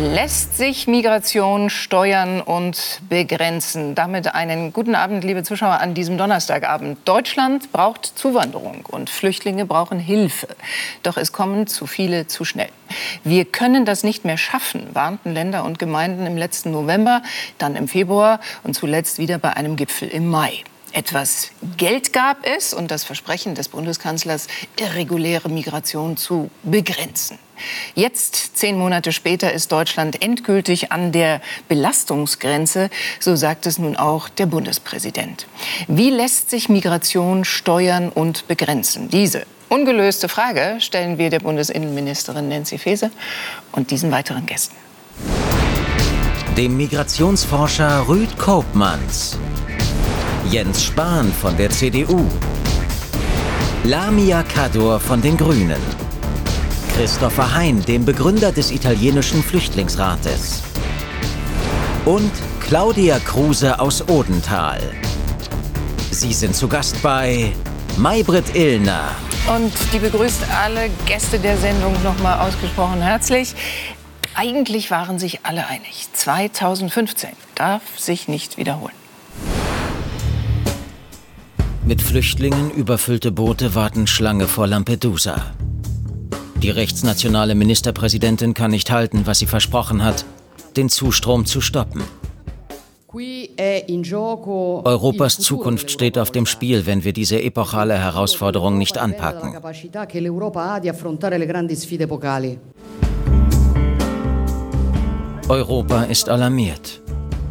Lässt sich Migration steuern und begrenzen? Damit einen guten Abend, liebe Zuschauer, an diesem Donnerstagabend. Deutschland braucht Zuwanderung und Flüchtlinge brauchen Hilfe. Doch es kommen zu viele zu schnell. Wir können das nicht mehr schaffen, warnten Länder und Gemeinden im letzten November, dann im Februar und zuletzt wieder bei einem Gipfel im Mai. Etwas Geld gab es und das Versprechen des Bundeskanzlers, irreguläre Migration zu begrenzen. Jetzt, zehn Monate später, ist Deutschland endgültig an der Belastungsgrenze, so sagt es nun auch der Bundespräsident. Wie lässt sich Migration steuern und begrenzen? Diese ungelöste Frage stellen wir der Bundesinnenministerin Nancy Faeser und diesen weiteren Gästen. Dem Migrationsforscher Rüd Koopmanns Jens Spahn von der CDU, Lamia Kador von den Grünen, Christopher Hein, dem Begründer des italienischen Flüchtlingsrates und Claudia Kruse aus Odenthal. Sie sind zu Gast bei Maybrit Illner. Und die begrüßt alle Gäste der Sendung nochmal ausgesprochen herzlich. Eigentlich waren sich alle einig. 2015 darf sich nicht wiederholen. Mit Flüchtlingen überfüllte Boote warten Schlange vor Lampedusa. Die rechtsnationale Ministerpräsidentin kann nicht halten, was sie versprochen hat, den Zustrom zu stoppen. Europas Zukunft steht auf dem Spiel, wenn wir diese epochale Herausforderung nicht anpacken. Europa ist alarmiert.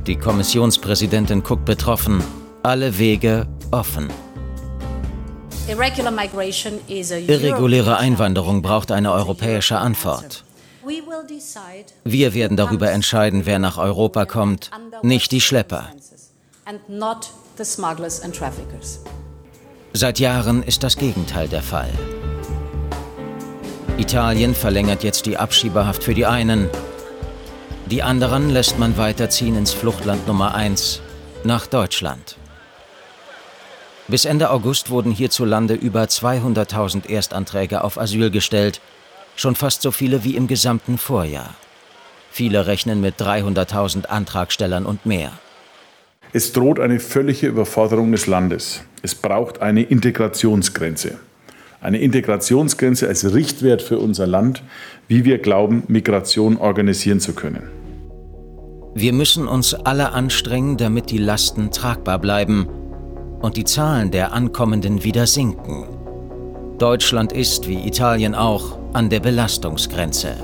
Die Kommissionspräsidentin guckt betroffen, alle Wege offen. Irreguläre Einwanderung braucht eine europäische Antwort. Wir werden darüber entscheiden, wer nach Europa kommt, nicht die Schlepper. Seit Jahren ist das Gegenteil der Fall. Italien verlängert jetzt die Abschiebehaft für die einen. Die anderen lässt man weiterziehen ins Fluchtland Nummer 1, nach Deutschland. Bis Ende August wurden hierzulande über 200.000 Erstanträge auf Asyl gestellt, schon fast so viele wie im gesamten Vorjahr. Viele rechnen mit 300.000 Antragstellern und mehr. Es droht eine völlige Überforderung des Landes. Es braucht eine Integrationsgrenze. Eine Integrationsgrenze als Richtwert für unser Land, wie wir glauben, Migration organisieren zu können. Wir müssen uns alle anstrengen, damit die Lasten tragbar bleiben und die Zahlen der Ankommenden wieder sinken. Deutschland ist, wie Italien auch, an der Belastungsgrenze.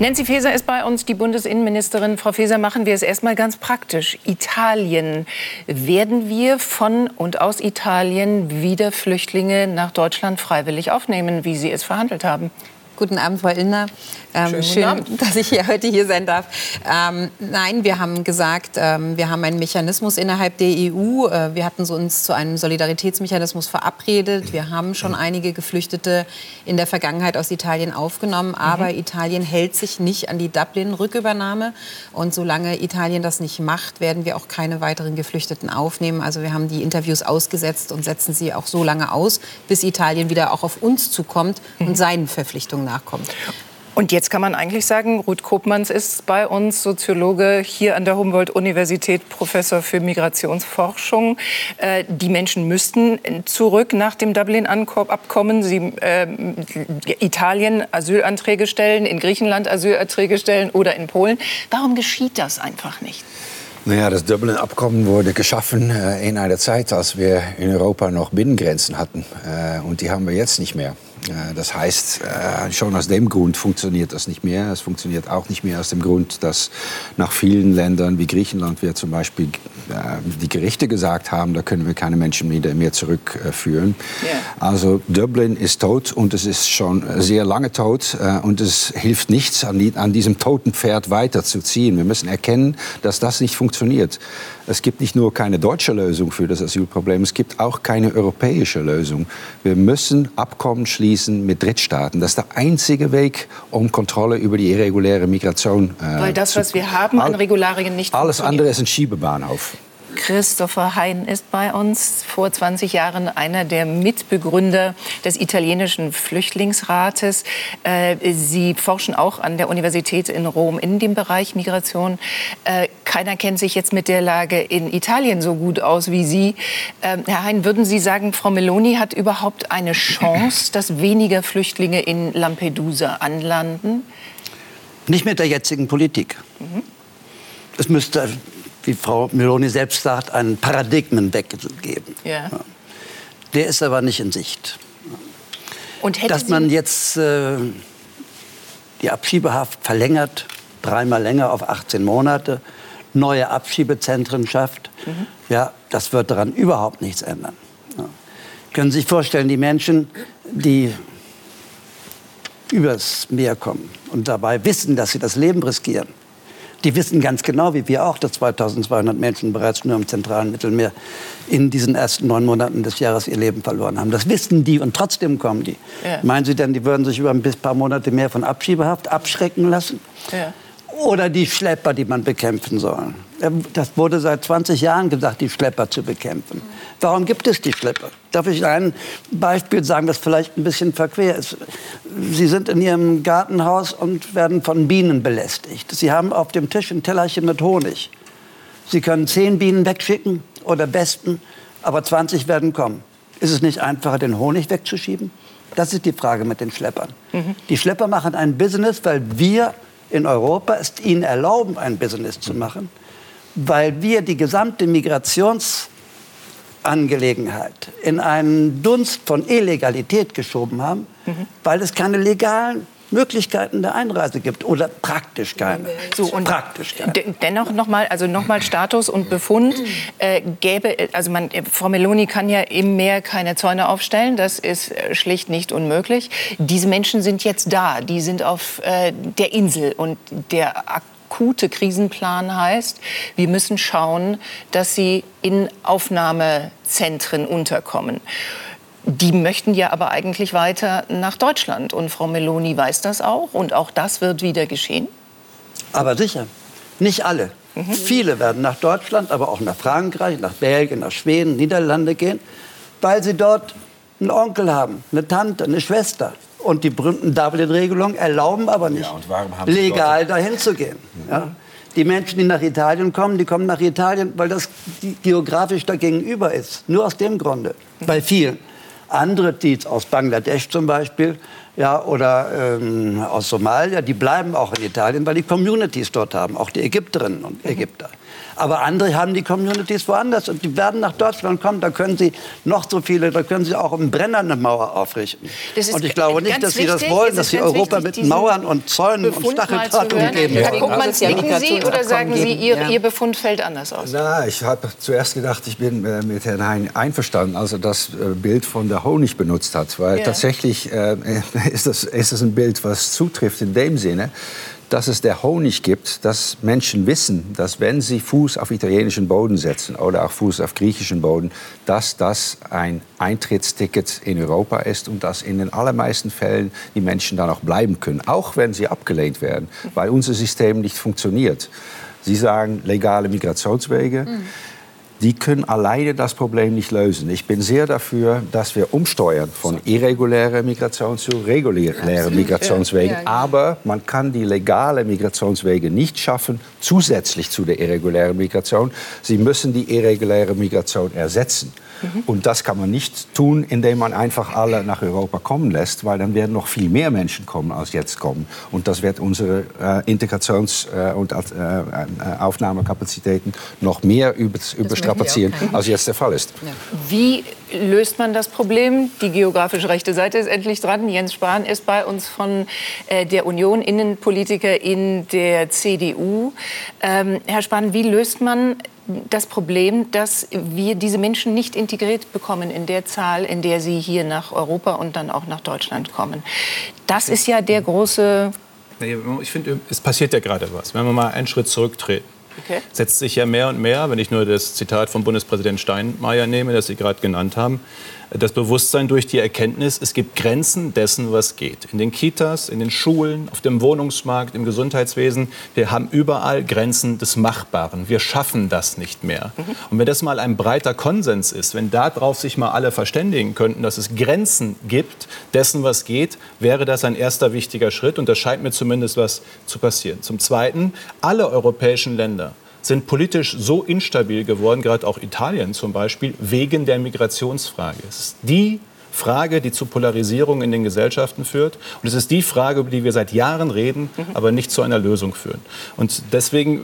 Nancy Faeser ist bei uns, die Bundesinnenministerin. Frau Faeser, machen wir es erstmal ganz praktisch. Italien. Werden wir von und aus Italien wieder Flüchtlinge nach Deutschland freiwillig aufnehmen, wie Sie es verhandelt haben? Guten Abend, Frau Illner. Ähm, schön, dass ich hier heute hier sein darf. Ähm, nein, wir haben gesagt, ähm, wir haben einen Mechanismus innerhalb der EU. Äh, wir hatten so uns zu einem Solidaritätsmechanismus verabredet. Wir haben schon einige Geflüchtete in der Vergangenheit aus Italien aufgenommen, aber mhm. Italien hält sich nicht an die Dublin-Rückübernahme. Und solange Italien das nicht macht, werden wir auch keine weiteren Geflüchteten aufnehmen. Also wir haben die Interviews ausgesetzt und setzen sie auch so lange aus, bis Italien wieder auch auf uns zukommt mhm. und seinen Verpflichtungen nachkommt. Und jetzt kann man eigentlich sagen, Ruth Kopmanns ist bei uns Soziologe hier an der Humboldt-Universität, Professor für Migrationsforschung. Äh, die Menschen müssten zurück nach dem Dublin-Abkommen. Sie äh, Italien Asylanträge stellen, in Griechenland Asylanträge stellen oder in Polen. Warum geschieht das einfach nicht? Naja, das Dublin-Abkommen wurde geschaffen äh, in einer Zeit, als wir in Europa noch Binnengrenzen hatten. Äh, und die haben wir jetzt nicht mehr. Äh, das heißt, äh, schon aus dem Grund funktioniert das nicht mehr. Es funktioniert auch nicht mehr aus dem Grund, dass nach vielen Ländern wie Griechenland wir zum Beispiel äh, die Gerichte gesagt haben, da können wir keine Menschen wieder mehr zurückführen. Yeah. Also Dublin ist tot und es ist schon sehr lange tot und es hilft nichts, an diesem toten Pferd weiterzuziehen. Wir müssen erkennen, dass das nicht funktioniert. Es gibt nicht nur keine deutsche Lösung für das Asylproblem, es gibt auch keine europäische Lösung. Wir müssen Abkommen schließen mit Drittstaaten. Das ist der einzige Weg, um Kontrolle über die irreguläre Migration äh, Weil das, was wir haben, an Regularien nicht Alles andere ist ein Schiebebahnhof. Christopher Hein ist bei uns, vor 20 Jahren einer der Mitbegründer des italienischen Flüchtlingsrates. Äh, Sie forschen auch an der Universität in Rom in dem Bereich Migration. Äh, keiner kennt sich jetzt mit der Lage in Italien so gut aus wie Sie. Ähm, Herr Hein, würden Sie sagen, Frau Meloni hat überhaupt eine Chance, dass weniger Flüchtlinge in Lampedusa anlanden? Nicht mit der jetzigen Politik. Mhm. Es müsste wie Frau Meloni selbst sagt, einen Paradigmenwechsel geben. Ja. Der ist aber nicht in Sicht. Dass man jetzt äh, die Abschiebehaft verlängert, dreimal länger auf 18 Monate, neue Abschiebezentren schafft, mhm. ja, das wird daran überhaupt nichts ändern. Ja. Können Sie sich vorstellen, die Menschen, die übers Meer kommen und dabei wissen, dass sie das Leben riskieren, die wissen ganz genau, wie wir auch, dass 2200 Menschen bereits nur im zentralen Mittelmeer in diesen ersten neun Monaten des Jahres ihr Leben verloren haben. Das wissen die und trotzdem kommen die. Ja. Meinen Sie denn, die würden sich über ein paar Monate mehr von Abschiebehaft abschrecken lassen? Ja oder die Schlepper, die man bekämpfen soll. Das wurde seit 20 Jahren gesagt, die Schlepper zu bekämpfen. Warum gibt es die Schlepper? Darf ich ein Beispiel sagen, das vielleicht ein bisschen verquer ist? Sie sind in Ihrem Gartenhaus und werden von Bienen belästigt. Sie haben auf dem Tisch ein Tellerchen mit Honig. Sie können zehn Bienen wegschicken oder besten, aber 20 werden kommen. Ist es nicht einfacher, den Honig wegzuschieben? Das ist die Frage mit den Schleppern. Mhm. Die Schlepper machen ein Business, weil wir in Europa es ihnen erlauben, ein Business zu machen, weil wir die gesamte Migrationsangelegenheit in einen Dunst von Illegalität geschoben haben, mhm. weil es keine legalen Möglichkeiten der Einreise gibt oder praktisch keine. So, und praktisch keine. Dennoch nochmal, also nochmal Status und Befund äh, gäbe, also man, Frau Meloni kann ja im Meer keine Zäune aufstellen, das ist äh, schlicht nicht unmöglich. Diese Menschen sind jetzt da, die sind auf äh, der Insel und der akute Krisenplan heißt, wir müssen schauen, dass sie in Aufnahmezentren unterkommen. Die möchten ja aber eigentlich weiter nach Deutschland. Und Frau Meloni weiß das auch. Und auch das wird wieder geschehen. Aber sicher. Nicht alle. Mhm. Viele werden nach Deutschland, aber auch nach Frankreich, nach Belgien, nach Schweden, Niederlande gehen, weil sie dort einen Onkel haben, eine Tante, eine Schwester. Und die berühmten Dublin-Regelungen erlauben aber nicht, ja, legal dahin zu gehen. Mhm. Ja? Die Menschen, die nach Italien kommen, die kommen nach Italien, weil das geografisch da gegenüber ist. Nur aus dem Grunde. Bei vielen. Andere, die aus Bangladesch zum Beispiel, ja, oder ähm, aus Somalia, die bleiben auch in Italien, weil die Communities dort haben, auch die Ägypterinnen und Ägypter. Aber andere haben die Communities woanders und die werden nach Deutschland kommen. Da können sie noch so viele, da können sie auch im Brenner eine Mauer aufrichten. Und ich glaube nicht, dass sie das wollen, dass sie Europa mit Mauern und Zäunen und Stacheldraht umgeben Herr Guckmann, nicken Sie oder sagen Sie, Ihr, ja. Ihr Befund fällt anders aus? Na, ich habe zuerst gedacht, ich bin äh, mit Herrn Hein einverstanden, als er das äh, Bild von der Honig benutzt hat. Weil ja. tatsächlich äh, ist, das, ist das ein Bild, was zutrifft in dem Sinne, dass es der Honig gibt, dass Menschen wissen, dass wenn sie Fuß auf italienischen Boden setzen oder auch Fuß auf griechischen Boden, dass das ein Eintrittsticket in Europa ist und dass in den allermeisten Fällen die Menschen dann auch bleiben können, auch wenn sie abgelehnt werden, weil unser System nicht funktioniert. Sie sagen legale Migrationswege. Mhm die können alleine das Problem nicht lösen. Ich bin sehr dafür, dass wir umsteuern von irregulärer Migration zu regulären Migrationswegen. Aber man kann die legale Migrationswege nicht schaffen, zusätzlich zu der irregulären Migration. Sie müssen die irreguläre Migration ersetzen. Mhm. Und das kann man nicht tun, indem man einfach alle nach Europa kommen lässt, weil dann werden noch viel mehr Menschen kommen, als jetzt kommen. Und das wird unsere äh, Integrations- äh, und äh, äh Aufnahmekapazitäten noch mehr überstrapazieren, als jetzt der Fall ist. Ja. Wie löst man das Problem? Die geografisch rechte Seite ist endlich dran. Jens Spahn ist bei uns von äh, der Union, Innenpolitiker in der CDU. Ähm, Herr Spahn, wie löst man das Problem, dass wir diese Menschen nicht integriert bekommen in der Zahl, in der sie hier nach Europa und dann auch nach Deutschland kommen. Das ist ja der große. Ich finde, es passiert ja gerade was. Wenn wir mal einen Schritt zurücktreten. Okay. Setzt sich ja mehr und mehr, wenn ich nur das Zitat von Bundespräsident Steinmeier nehme, das Sie gerade genannt haben, das Bewusstsein durch die Erkenntnis, es gibt Grenzen dessen, was geht. In den Kitas, in den Schulen, auf dem Wohnungsmarkt, im Gesundheitswesen. Wir haben überall Grenzen des Machbaren. Wir schaffen das nicht mehr. Mhm. Und wenn das mal ein breiter Konsens ist, wenn darauf sich mal alle verständigen könnten, dass es Grenzen gibt dessen, was geht, wäre das ein erster wichtiger Schritt. Und da scheint mir zumindest was zu passieren. Zum Zweiten, alle europäischen Länder sind politisch so instabil geworden, gerade auch Italien zum Beispiel, wegen der Migrationsfrage. Es ist die Frage, die zu Polarisierung in den Gesellschaften führt. Und es ist die Frage, über die wir seit Jahren reden, mhm. aber nicht zu einer Lösung führen. Und deswegen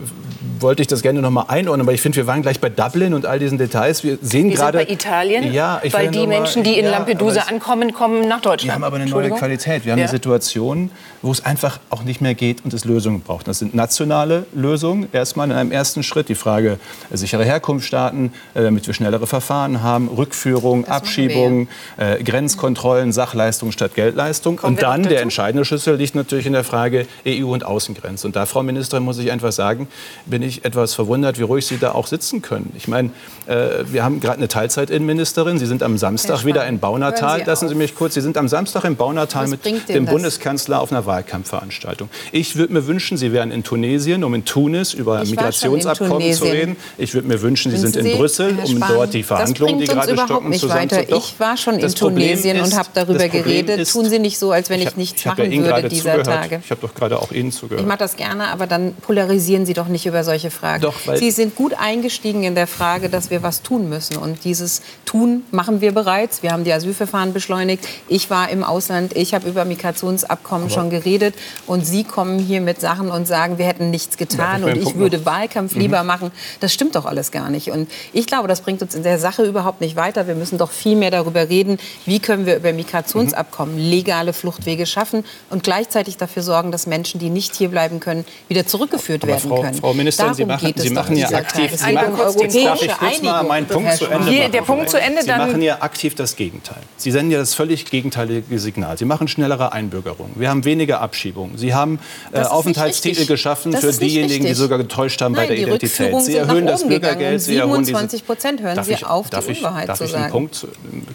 wollte ich das gerne noch mal einordnen, weil ich finde, wir waren gleich bei Dublin und all diesen Details. Wir sehen gerade bei Italien, ja, weil die Menschen, die in ja, Lampedusa ankommen, kommen nach Deutschland. Wir haben aber eine neue Qualität. Wir haben ja. eine Situation, wo es einfach auch nicht mehr geht und es Lösungen braucht. Das sind nationale Lösungen erstmal in einem ersten Schritt. Die Frage äh, sichere Herkunftsstaaten, äh, damit wir schnellere Verfahren haben, Rückführung, das Abschiebung, äh, Grenzkontrollen, Sachleistung statt Geldleistung. Kommen und dann der entscheidende Schlüssel liegt natürlich in der Frage EU und Außengrenze. Und da, Frau Ministerin, muss ich einfach sagen, bin ich etwas verwundert, wie ruhig Sie da auch sitzen können. Ich meine, äh, wir haben gerade eine Teilzeitinnenministerin. Sie sind am Samstag wieder in Baunatal. Lassen Sie mich kurz. Sie sind am Samstag in Baunatal mit dem das? Bundeskanzler auf einer Wahlkampfveranstaltung. Ich würde mir wünschen, Sie wären in Tunesien, um in Tunis über ich Migrationsabkommen zu reden. Ich würde mir wünschen, Sie sind in Brüssel, um dort die Verhandlungen, die gerade stocken, zusammenzuführen. Ich war schon in Tunesien ist, und habe darüber geredet. Ist, Tun Sie nicht so, als wenn ich, ich nichts ich machen ja würde dieser zugehört. Tage. Ich habe doch gerade auch Ihnen zugehört. Ich mache das gerne, aber dann polarisieren Sie doch nicht über solche Fragen. Doch, Sie sind gut eingestiegen in der Frage, dass wir was tun müssen. Und dieses Tun machen wir bereits. Wir haben die Asylverfahren beschleunigt. Ich war im Ausland. Ich habe über Migrationsabkommen aber schon geredet. Und Sie kommen hier mit Sachen und sagen, wir hätten nichts getan ja, und ich würde noch. Wahlkampf lieber mhm. machen. Das stimmt doch alles gar nicht. Und ich glaube, das bringt uns in der Sache überhaupt nicht weiter. Wir müssen doch viel mehr darüber reden, wie können wir über Migrationsabkommen legale Fluchtwege schaffen und gleichzeitig dafür sorgen, dass Menschen, die nicht hier bleiben können, wieder zurückgeführt Aber werden Frau, können. Frau Ministerin, Sie machen, Sie machen ja aktiv, Sie machen, darf ich kurz mal meinen Punkt zu Ende machen? Der Punkt zu Ende, Sie machen ja aktiv das Gegenteil. Sie senden ja das völlig gegenteilige Signal. Sie machen schnellere Einbürgerungen. Wir haben weniger Abschiebungen. Sie haben äh, Aufenthaltstitel geschaffen für diejenigen, die sogar getäuscht haben Nein, bei der Identität. Sie erhöhen das Bürgergeld. Sie 27 Prozent hören Sie auf, die Unwahrheit zu sagen. Darf ich einen Punkt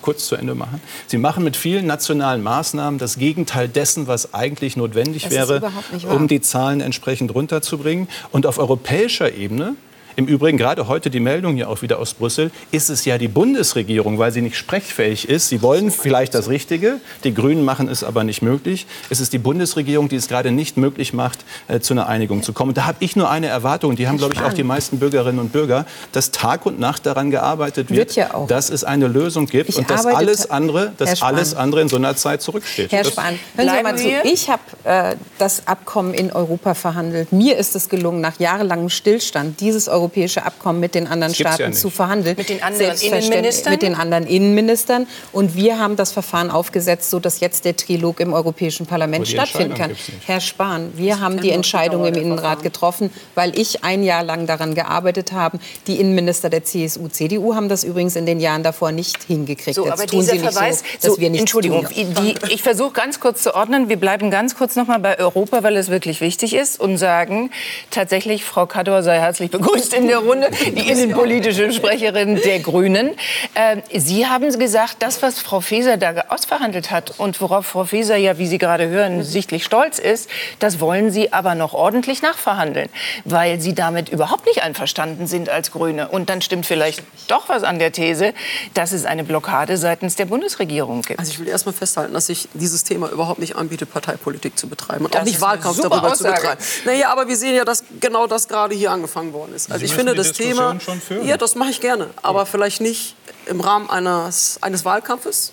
kurz zu Ende machen? Sie machen mit vielen nationalen Maßnahmen das Gegenteil dessen, was eigentlich notwendig das wäre, um die Zahlen entsprechend runterzubringen. Und auf europäischer Ebene im Übrigen gerade heute die Meldung hier auch wieder aus Brüssel, ist es ja die Bundesregierung, weil sie nicht sprechfähig ist. Sie wollen vielleicht das Richtige, die Grünen machen es aber nicht möglich. Es ist die Bundesregierung, die es gerade nicht möglich macht, äh, zu einer Einigung zu kommen. Da habe ich nur eine Erwartung, die haben, glaube ich, auch die meisten Bürgerinnen und Bürger, dass Tag und Nacht daran gearbeitet wird, wird ja dass es eine Lösung gibt ich und dass alles andere, dass alles andere in so einer Zeit zurücksteht. Herr Spahn, hören Sie mal zu. Ich habe äh, das Abkommen in Europa verhandelt. Mir ist es gelungen, nach jahrelangem Stillstand dieses Europa europäische Abkommen mit den anderen Staaten ja zu verhandeln. Mit den anderen Innenministern? Mit den anderen Innenministern. Und wir haben das Verfahren aufgesetzt, sodass jetzt der Trilog im Europäischen Parlament stattfinden kann. Herr Spahn, wir haben die Entscheidung im Innenrat getroffen, weil ich ein Jahr lang daran gearbeitet habe. Die Innenminister der CSU, CDU haben das übrigens in den Jahren davor nicht hingekriegt. So, aber dieser Sie Verweis, so, dass wir nicht Entschuldigung, die, ich versuche ganz kurz zu ordnen. Wir bleiben ganz kurz noch mal bei Europa, weil es wirklich wichtig ist und sagen tatsächlich, Frau Kador sei herzlich begrüßt in der Runde, die innenpolitische Sprecherin der Grünen. Äh, Sie haben gesagt, das, was Frau Faeser da ausverhandelt hat und worauf Frau Faeser ja, wie Sie gerade hören, sichtlich stolz ist, das wollen Sie aber noch ordentlich nachverhandeln, weil Sie damit überhaupt nicht einverstanden sind als Grüne. Und dann stimmt vielleicht doch was an der These, dass es eine Blockade seitens der Bundesregierung gibt. Also ich will erst mal festhalten, dass sich dieses Thema überhaupt nicht anbietet, Parteipolitik zu betreiben und das auch nicht Wahlkampf darüber Aussage. zu betreiben. Naja, aber wir sehen ja, dass genau das gerade hier angefangen worden ist. Also ich finde das Thema. Ja, das mache ich gerne, aber vielleicht nicht im Rahmen eines, eines Wahlkampfes,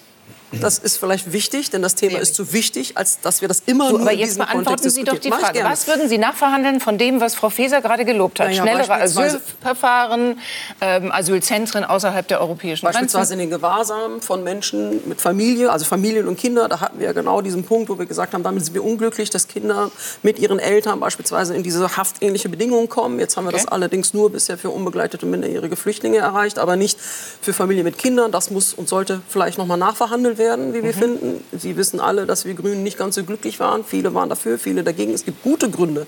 das ist vielleicht wichtig, denn das Thema ist zu wichtig, als dass wir das immer so, nur aber jetzt beantworten Sie doch die Frage. Was würden Sie nachverhandeln von dem, was Frau Faeser gerade gelobt hat? Naja, Schnellere Asylverfahren, ähm, Asylzentren außerhalb der europäischen Grenzen? Beispielsweise in den Gewahrsam von Menschen mit Familie, also Familien und Kinder. Da hatten wir ja genau diesen Punkt, wo wir gesagt haben, damit sind wir unglücklich, dass Kinder mit ihren Eltern beispielsweise in diese haftähnliche Bedingungen kommen. Jetzt haben wir okay. das allerdings nur bisher für unbegleitete minderjährige Flüchtlinge erreicht, aber nicht für Familien mit Kindern. Das muss und sollte vielleicht noch mal nachverhandelt werden werden, wie wir mhm. finden. Sie wissen alle, dass wir Grünen nicht ganz so glücklich waren. Viele waren dafür, viele dagegen. Es gibt gute Gründe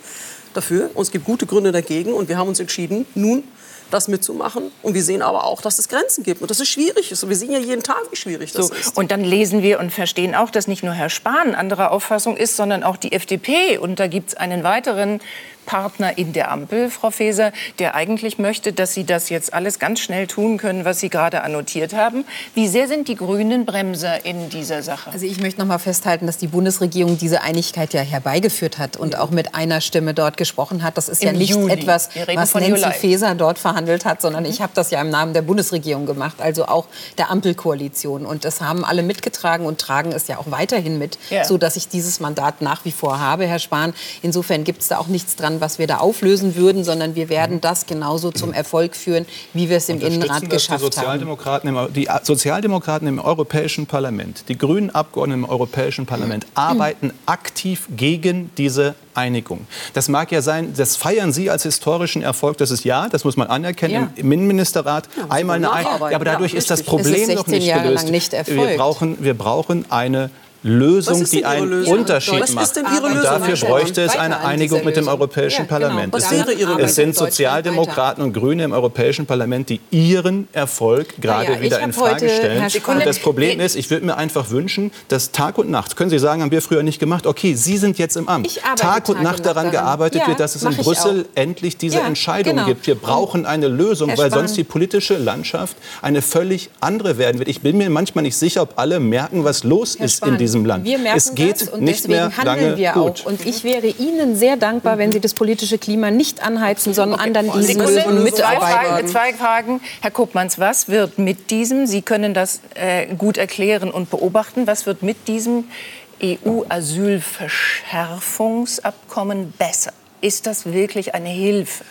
dafür und es gibt gute Gründe dagegen. Und wir haben uns entschieden, nun das mitzumachen. Und wir sehen aber auch, dass es Grenzen gibt und dass es schwierig ist. Und wir sehen ja jeden Tag, wie schwierig das so, ist. Und dann lesen wir und verstehen auch, dass nicht nur Herr Spahn anderer Auffassung ist, sondern auch die FDP. Und da gibt es einen weiteren Partner in der Ampel, Frau Faeser, der eigentlich möchte, dass Sie das jetzt alles ganz schnell tun können, was Sie gerade annotiert haben. Wie sehr sind die Grünen Bremser in dieser Sache? Also ich möchte noch mal festhalten, dass die Bundesregierung diese Einigkeit ja herbeigeführt hat und auch mit einer Stimme dort gesprochen hat. Das ist Im ja nicht Juli. etwas, was Nancy Juli. Faeser dort verhandelt hat, sondern ich habe das ja im Namen der Bundesregierung gemacht, also auch der Ampelkoalition. Und das haben alle mitgetragen und tragen es ja auch weiterhin mit, ja. so dass ich dieses Mandat nach wie vor habe, Herr Spahn. Insofern gibt es da auch nichts dran, was wir da auflösen würden, sondern wir werden das genauso zum Erfolg führen, wie wir es im Innenrat geschafft die Sozialdemokraten haben. Im, die Sozialdemokraten im Europäischen Parlament, die grünen Abgeordneten im Europäischen Parlament arbeiten aktiv gegen diese Einigung. Das mag ja sein, das feiern Sie als historischen Erfolg, das ist ja, das muss man anerkennen, ja. im Innenministerrat ja, einmal eine Einigung. Ja, aber dadurch ist das Problem ist noch nicht gelöst. Nicht wir, brauchen, wir brauchen eine Lösung, die einen Lösung? Unterschied Was macht. Und dafür bräuchte es eine Einigung mit dem Europäischen ja, Parlament. Genau. Es sind, es sind Sozialdemokraten und Grüne im Europäischen Parlament, die ihren Erfolg gerade ja, wieder in Frage stellen. Und das Problem ist, ich würde mir einfach wünschen, dass Tag und Nacht, können Sie sagen, haben wir früher nicht gemacht, okay, Sie sind jetzt im Amt. Tag und Nacht daran gearbeitet ja, wird, dass es in Brüssel endlich diese Entscheidung genau. gibt. Wir brauchen eine Lösung, weil sonst die politische Landschaft eine völlig andere werden wird. Ich bin mir manchmal nicht sicher, ob alle merken, was los ist in diesem diesem Land. Wir merken es geht das und nicht deswegen mehr handeln wir gut. auch. Und ich wäre Ihnen sehr dankbar, wenn Sie das politische Klima nicht anheizen, sondern okay. an dann diesen Lösungen mitarbeiten. Zwei Fragen, Herr Koopmans, was wird mit diesem, Sie können das äh, gut erklären und beobachten, was wird mit diesem EU-Asylverschärfungsabkommen besser? Ist das wirklich eine Hilfe?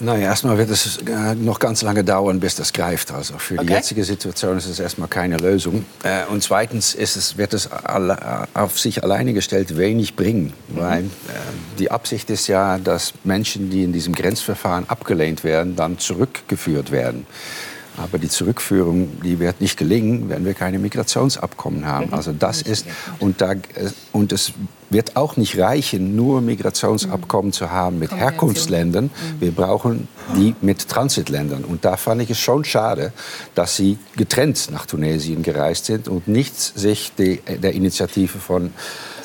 Naja, erstmal wird es äh, noch ganz lange dauern, bis das greift. Also für okay. die jetzige Situation ist es erstmal keine Lösung. Äh, und zweitens ist es, wird es äh, auf sich alleine gestellt wenig bringen. Mhm. Weil äh, die Absicht ist ja, dass Menschen, die in diesem Grenzverfahren abgelehnt werden, dann zurückgeführt werden. Aber die Zurückführung, die wird nicht gelingen, wenn wir keine Migrationsabkommen haben. Mhm. Also das ist und da und es wird auch nicht reichen, nur Migrationsabkommen zu haben mit Herkunftsländern. Mhm. Wir brauchen die mit Transitländern. Und da fand ich es schon schade, dass sie getrennt nach Tunesien gereist sind und nicht sich die, der Initiative von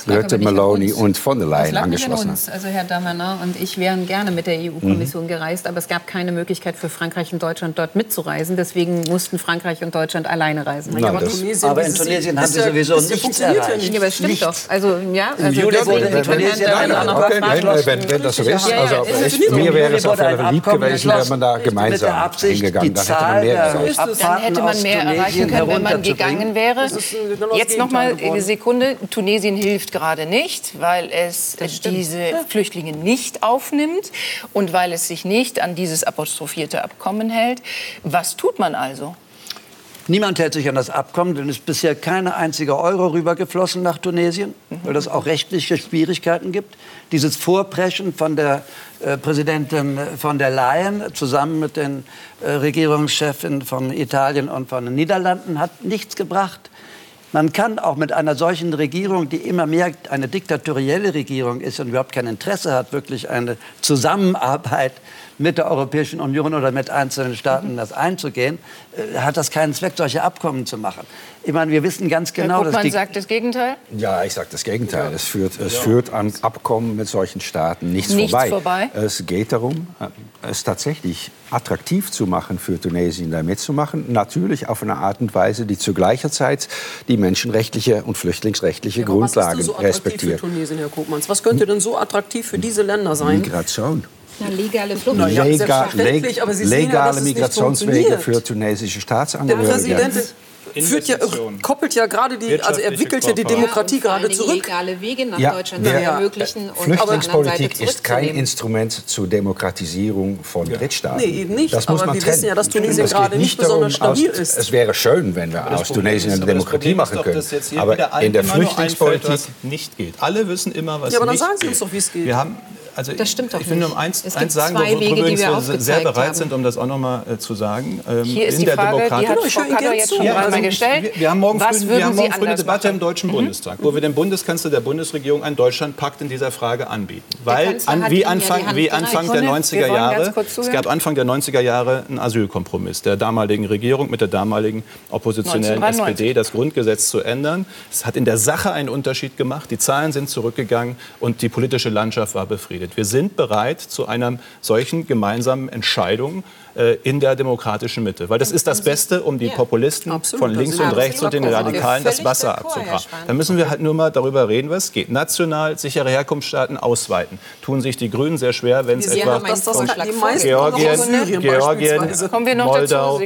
Rutte, Maloney und von der Leyen angeschlossen haben. Also Herr Damanin und ich wären gerne mit der EU-Kommission mhm. gereist, aber es gab keine Möglichkeit für Frankreich und Deutschland dort mitzureisen. Deswegen mussten Frankreich und Deutschland alleine reisen. Nein, aber, Tunesien, aber in Tunesien haben sie sowieso nichts erreicht. Ja, aber es stimmt nichts. doch. Also, ja, also Juli wurde in Tunesien okay, wenn, wenn das so ist. Also, ich, mir wäre es auf jeden Fall lieb gewesen, wenn man da gemeinsam hingegangen Dann hätte man mehr Dann hätte man mehr erreichen können, wenn man gegangen wäre. Jetzt noch mal eine Sekunde. Tunesien hilft gerade nicht, weil es diese Flüchtlinge nicht aufnimmt und weil es sich nicht an dieses apostrophierte Abkommen hält. Was tut man also? Niemand hält sich an das Abkommen, denn es ist bisher keine einzige Euro rübergeflossen nach Tunesien, weil es auch rechtliche Schwierigkeiten gibt. Dieses Vorpreschen von der äh, Präsidentin von der Leyen zusammen mit den äh, Regierungschefin von Italien und von den Niederlanden hat nichts gebracht. Man kann auch mit einer solchen Regierung, die immer mehr eine diktatorielle Regierung ist und überhaupt kein Interesse hat, wirklich eine Zusammenarbeit mit der Europäischen Union oder mit einzelnen Staaten das einzugehen, äh, hat das keinen Zweck, solche Abkommen zu machen. Ich meine, wir wissen ganz genau, Herr dass die sagt das Gegenteil. Ja, ich sage das Gegenteil. Ja. Es führt, es ja. führt an Abkommen mit solchen Staaten nichts, nichts vorbei. vorbei. Es geht darum, äh, es tatsächlich attraktiv zu machen für Tunesien, da mitzumachen. Natürlich auf eine Art und Weise, die zu gleicher Zeit die menschenrechtliche und flüchtlingsrechtliche ja, Grundlagen was ist denn so respektiert. Für Tunesien, Herr Koopmans? Was könnte denn so attraktiv für diese Länder sein? Migration. Legale Flucht. Ja, Lega, leg, legale Migrationswege für tunesische Staatsangehörige führt ja, koppelt ja gerade die, also er wickelt ja die Demokratie ja, gerade zurück. legale Wege nach ja, Deutschland der, ermöglichen. Flüchtlingspolitik ist kein Instrument zur Demokratisierung von ja. Drittstaaten. Nee, eben nicht. Das muss aber man wir trennen. wissen ja, dass Tunesien gerade nicht besonders stabil aus, ist. Es wäre schön, wenn wir aus Tunesien eine Demokratie machen können. Aber in der Flüchtlingspolitik nicht geht. Alle wissen immer, was Ja, aber dann sagen Sie uns doch, wie es geht. Wir haben also das stimmt doch ich will nur eins, es eins gibt sagen, zwei wo, Wege, die wir sehr bereit haben. sind, um das auch noch mal äh, zu sagen. Ähm, Hier ist in die der Frage, die Demokratie- hat Genau, ich Frau jetzt schon Ja, also gestellt. Wir, wir haben morgen Was früh, wir haben morgen früh eine Debatte machen? im Deutschen Bundestag, wo wir dem Bundeskanzler der Bundesregierung einen Deutschlandpakt in dieser Frage anbieten. Weil an, wie ja Anfang, Hand wie. Anfang der Sekunde, 90er wir wollen ganz Jahre, es gab Anfang der 90er Jahre einen Asylkompromiss der damaligen Regierung mit der damaligen oppositionellen 1993. SPD, das Grundgesetz zu ändern. Es hat in der Sache einen Unterschied gemacht. Die Zahlen sind zurückgegangen und die politische Landschaft war befriedet. Wir sind bereit zu einer solchen gemeinsamen Entscheidung äh, in der demokratischen Mitte. Weil das ist das Beste, um die Populisten Absolut, von links wir und rechts und den. Radikalen das Wasser abzugraben. Da müssen wir halt nur mal darüber reden, was geht. National sichere Herkunftsstaaten ausweiten. Tun sich die Grünen sehr schwer, wenn es etwa das noch Georgien, Georgien, beispielsweise. Kommen wir noch Moldau.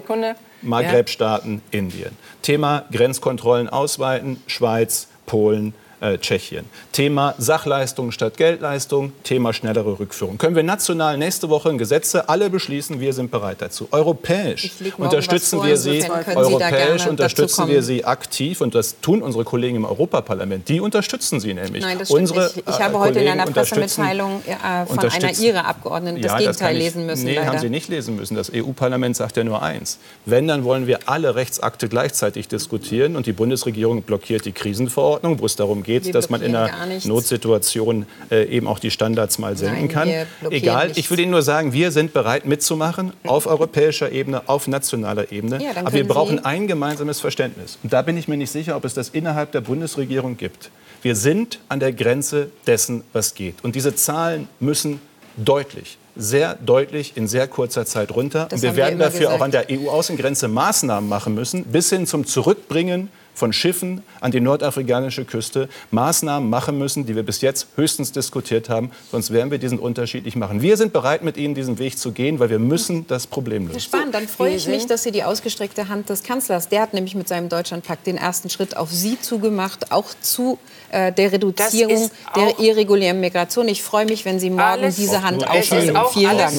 Maghreb-Staaten, Indien. Thema Grenzkontrollen ausweiten, Schweiz, Polen, äh, Tschechien. Thema Sachleistung statt Geldleistung, Thema schnellere Rückführung. Können wir national nächste Woche in Gesetze alle beschließen? Wir sind bereit dazu. Europäisch Ich unterstützen wir sie, Sie europäisch dazu unterstützen wir sie aktiv und das tun unsere Kollegen im Europaparlament. Die unterstützen sie nämlich. Nein, das unsere, nicht. Ich äh, habe heute in einer Pressemitteilung äh, von einer Ihrer Abgeordneten das ja, Gegenteil ich, lesen müssen. Nee, leider. haben Sie nicht lesen müssen. Das EU-Parlament sagt ja nur eins. Wenn, dann wollen wir alle Rechtsakte gleichzeitig diskutieren und die Bundesregierung blockiert die Krisenverordnung, wo es darum geht, Wir dass man in einer. Notsituation äh, eben auch die Standards mal senken kann. wir Egal, nichts. ich will Ihnen nur sagen, wir sind bereit mitzumachen auf europäischer Ebene, auf nationaler Ebene. Ja, Aber wir brauchen Sie- ein gemeinsames Verständnis. Und da bin ich mir nicht sicher, ob es das innerhalb der Bundesregierung gibt. Wir sind an der Grenze dessen, was geht. Und diese Zahlen müssen deutlich, sehr deutlich in sehr kurzer Zeit runter. Das Und wir wir werden immer dafür auch gesagt. an der EU-Außengrenze Maßnahmen machen müssen, bis hin zum Zurückbringen von Schiffen an die nordafrikanische Küste Maßnahmen machen müssen, die wir bis jetzt höchstens diskutiert haben. Sonst werden wir diesen Unterschied nicht machen. Wir sind bereit, mit Ihnen diesen Weg zu gehen, weil wir müssen das Problem Herr lösen. Spahn, dann freue ich mich, dass Sie die ausgestreckte Hand des Kanzlers, der hat nämlich mit seinem Deutschlandpakt den ersten Schritt auf Sie zugemacht, auch zu äh, der Reduzierung der irregulären Migration. Ich freue mich, wenn Sie morgen diese Hand aufnehmen. Vielen Dank.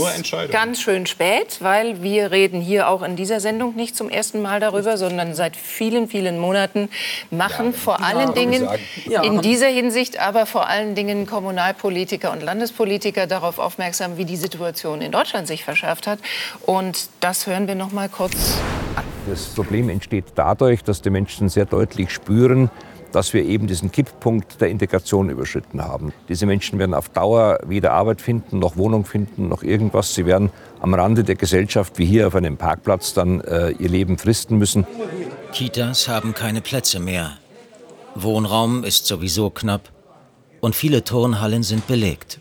Ganz schön spät, weil wir reden hier auch in dieser Sendung nicht zum ersten Mal darüber, sondern seit vielen, vielen Monaten machen vor allen Dingen sagen. Ja. in dieser Hinsicht aber vor allen Dingen Kommunalpolitiker und Landespolitiker darauf aufmerksam, wie die Situation in Deutschland sich verschärft hat. Und das hören wir noch mal kurz an. Das Problem entsteht dadurch, dass die Menschen sehr deutlich spüren, dass wir eben diesen Kipppunkt der Integration überschritten haben. Diese Menschen werden auf Dauer weder Arbeit finden, noch Wohnung finden, noch irgendwas. Sie werden am Rande der Gesellschaft, wie hier auf einem Parkplatz, dann äh, ihr Leben fristen müssen. Kitas haben keine Plätze mehr. Wohnraum ist sowieso knapp und viele Turnhallen sind belegt.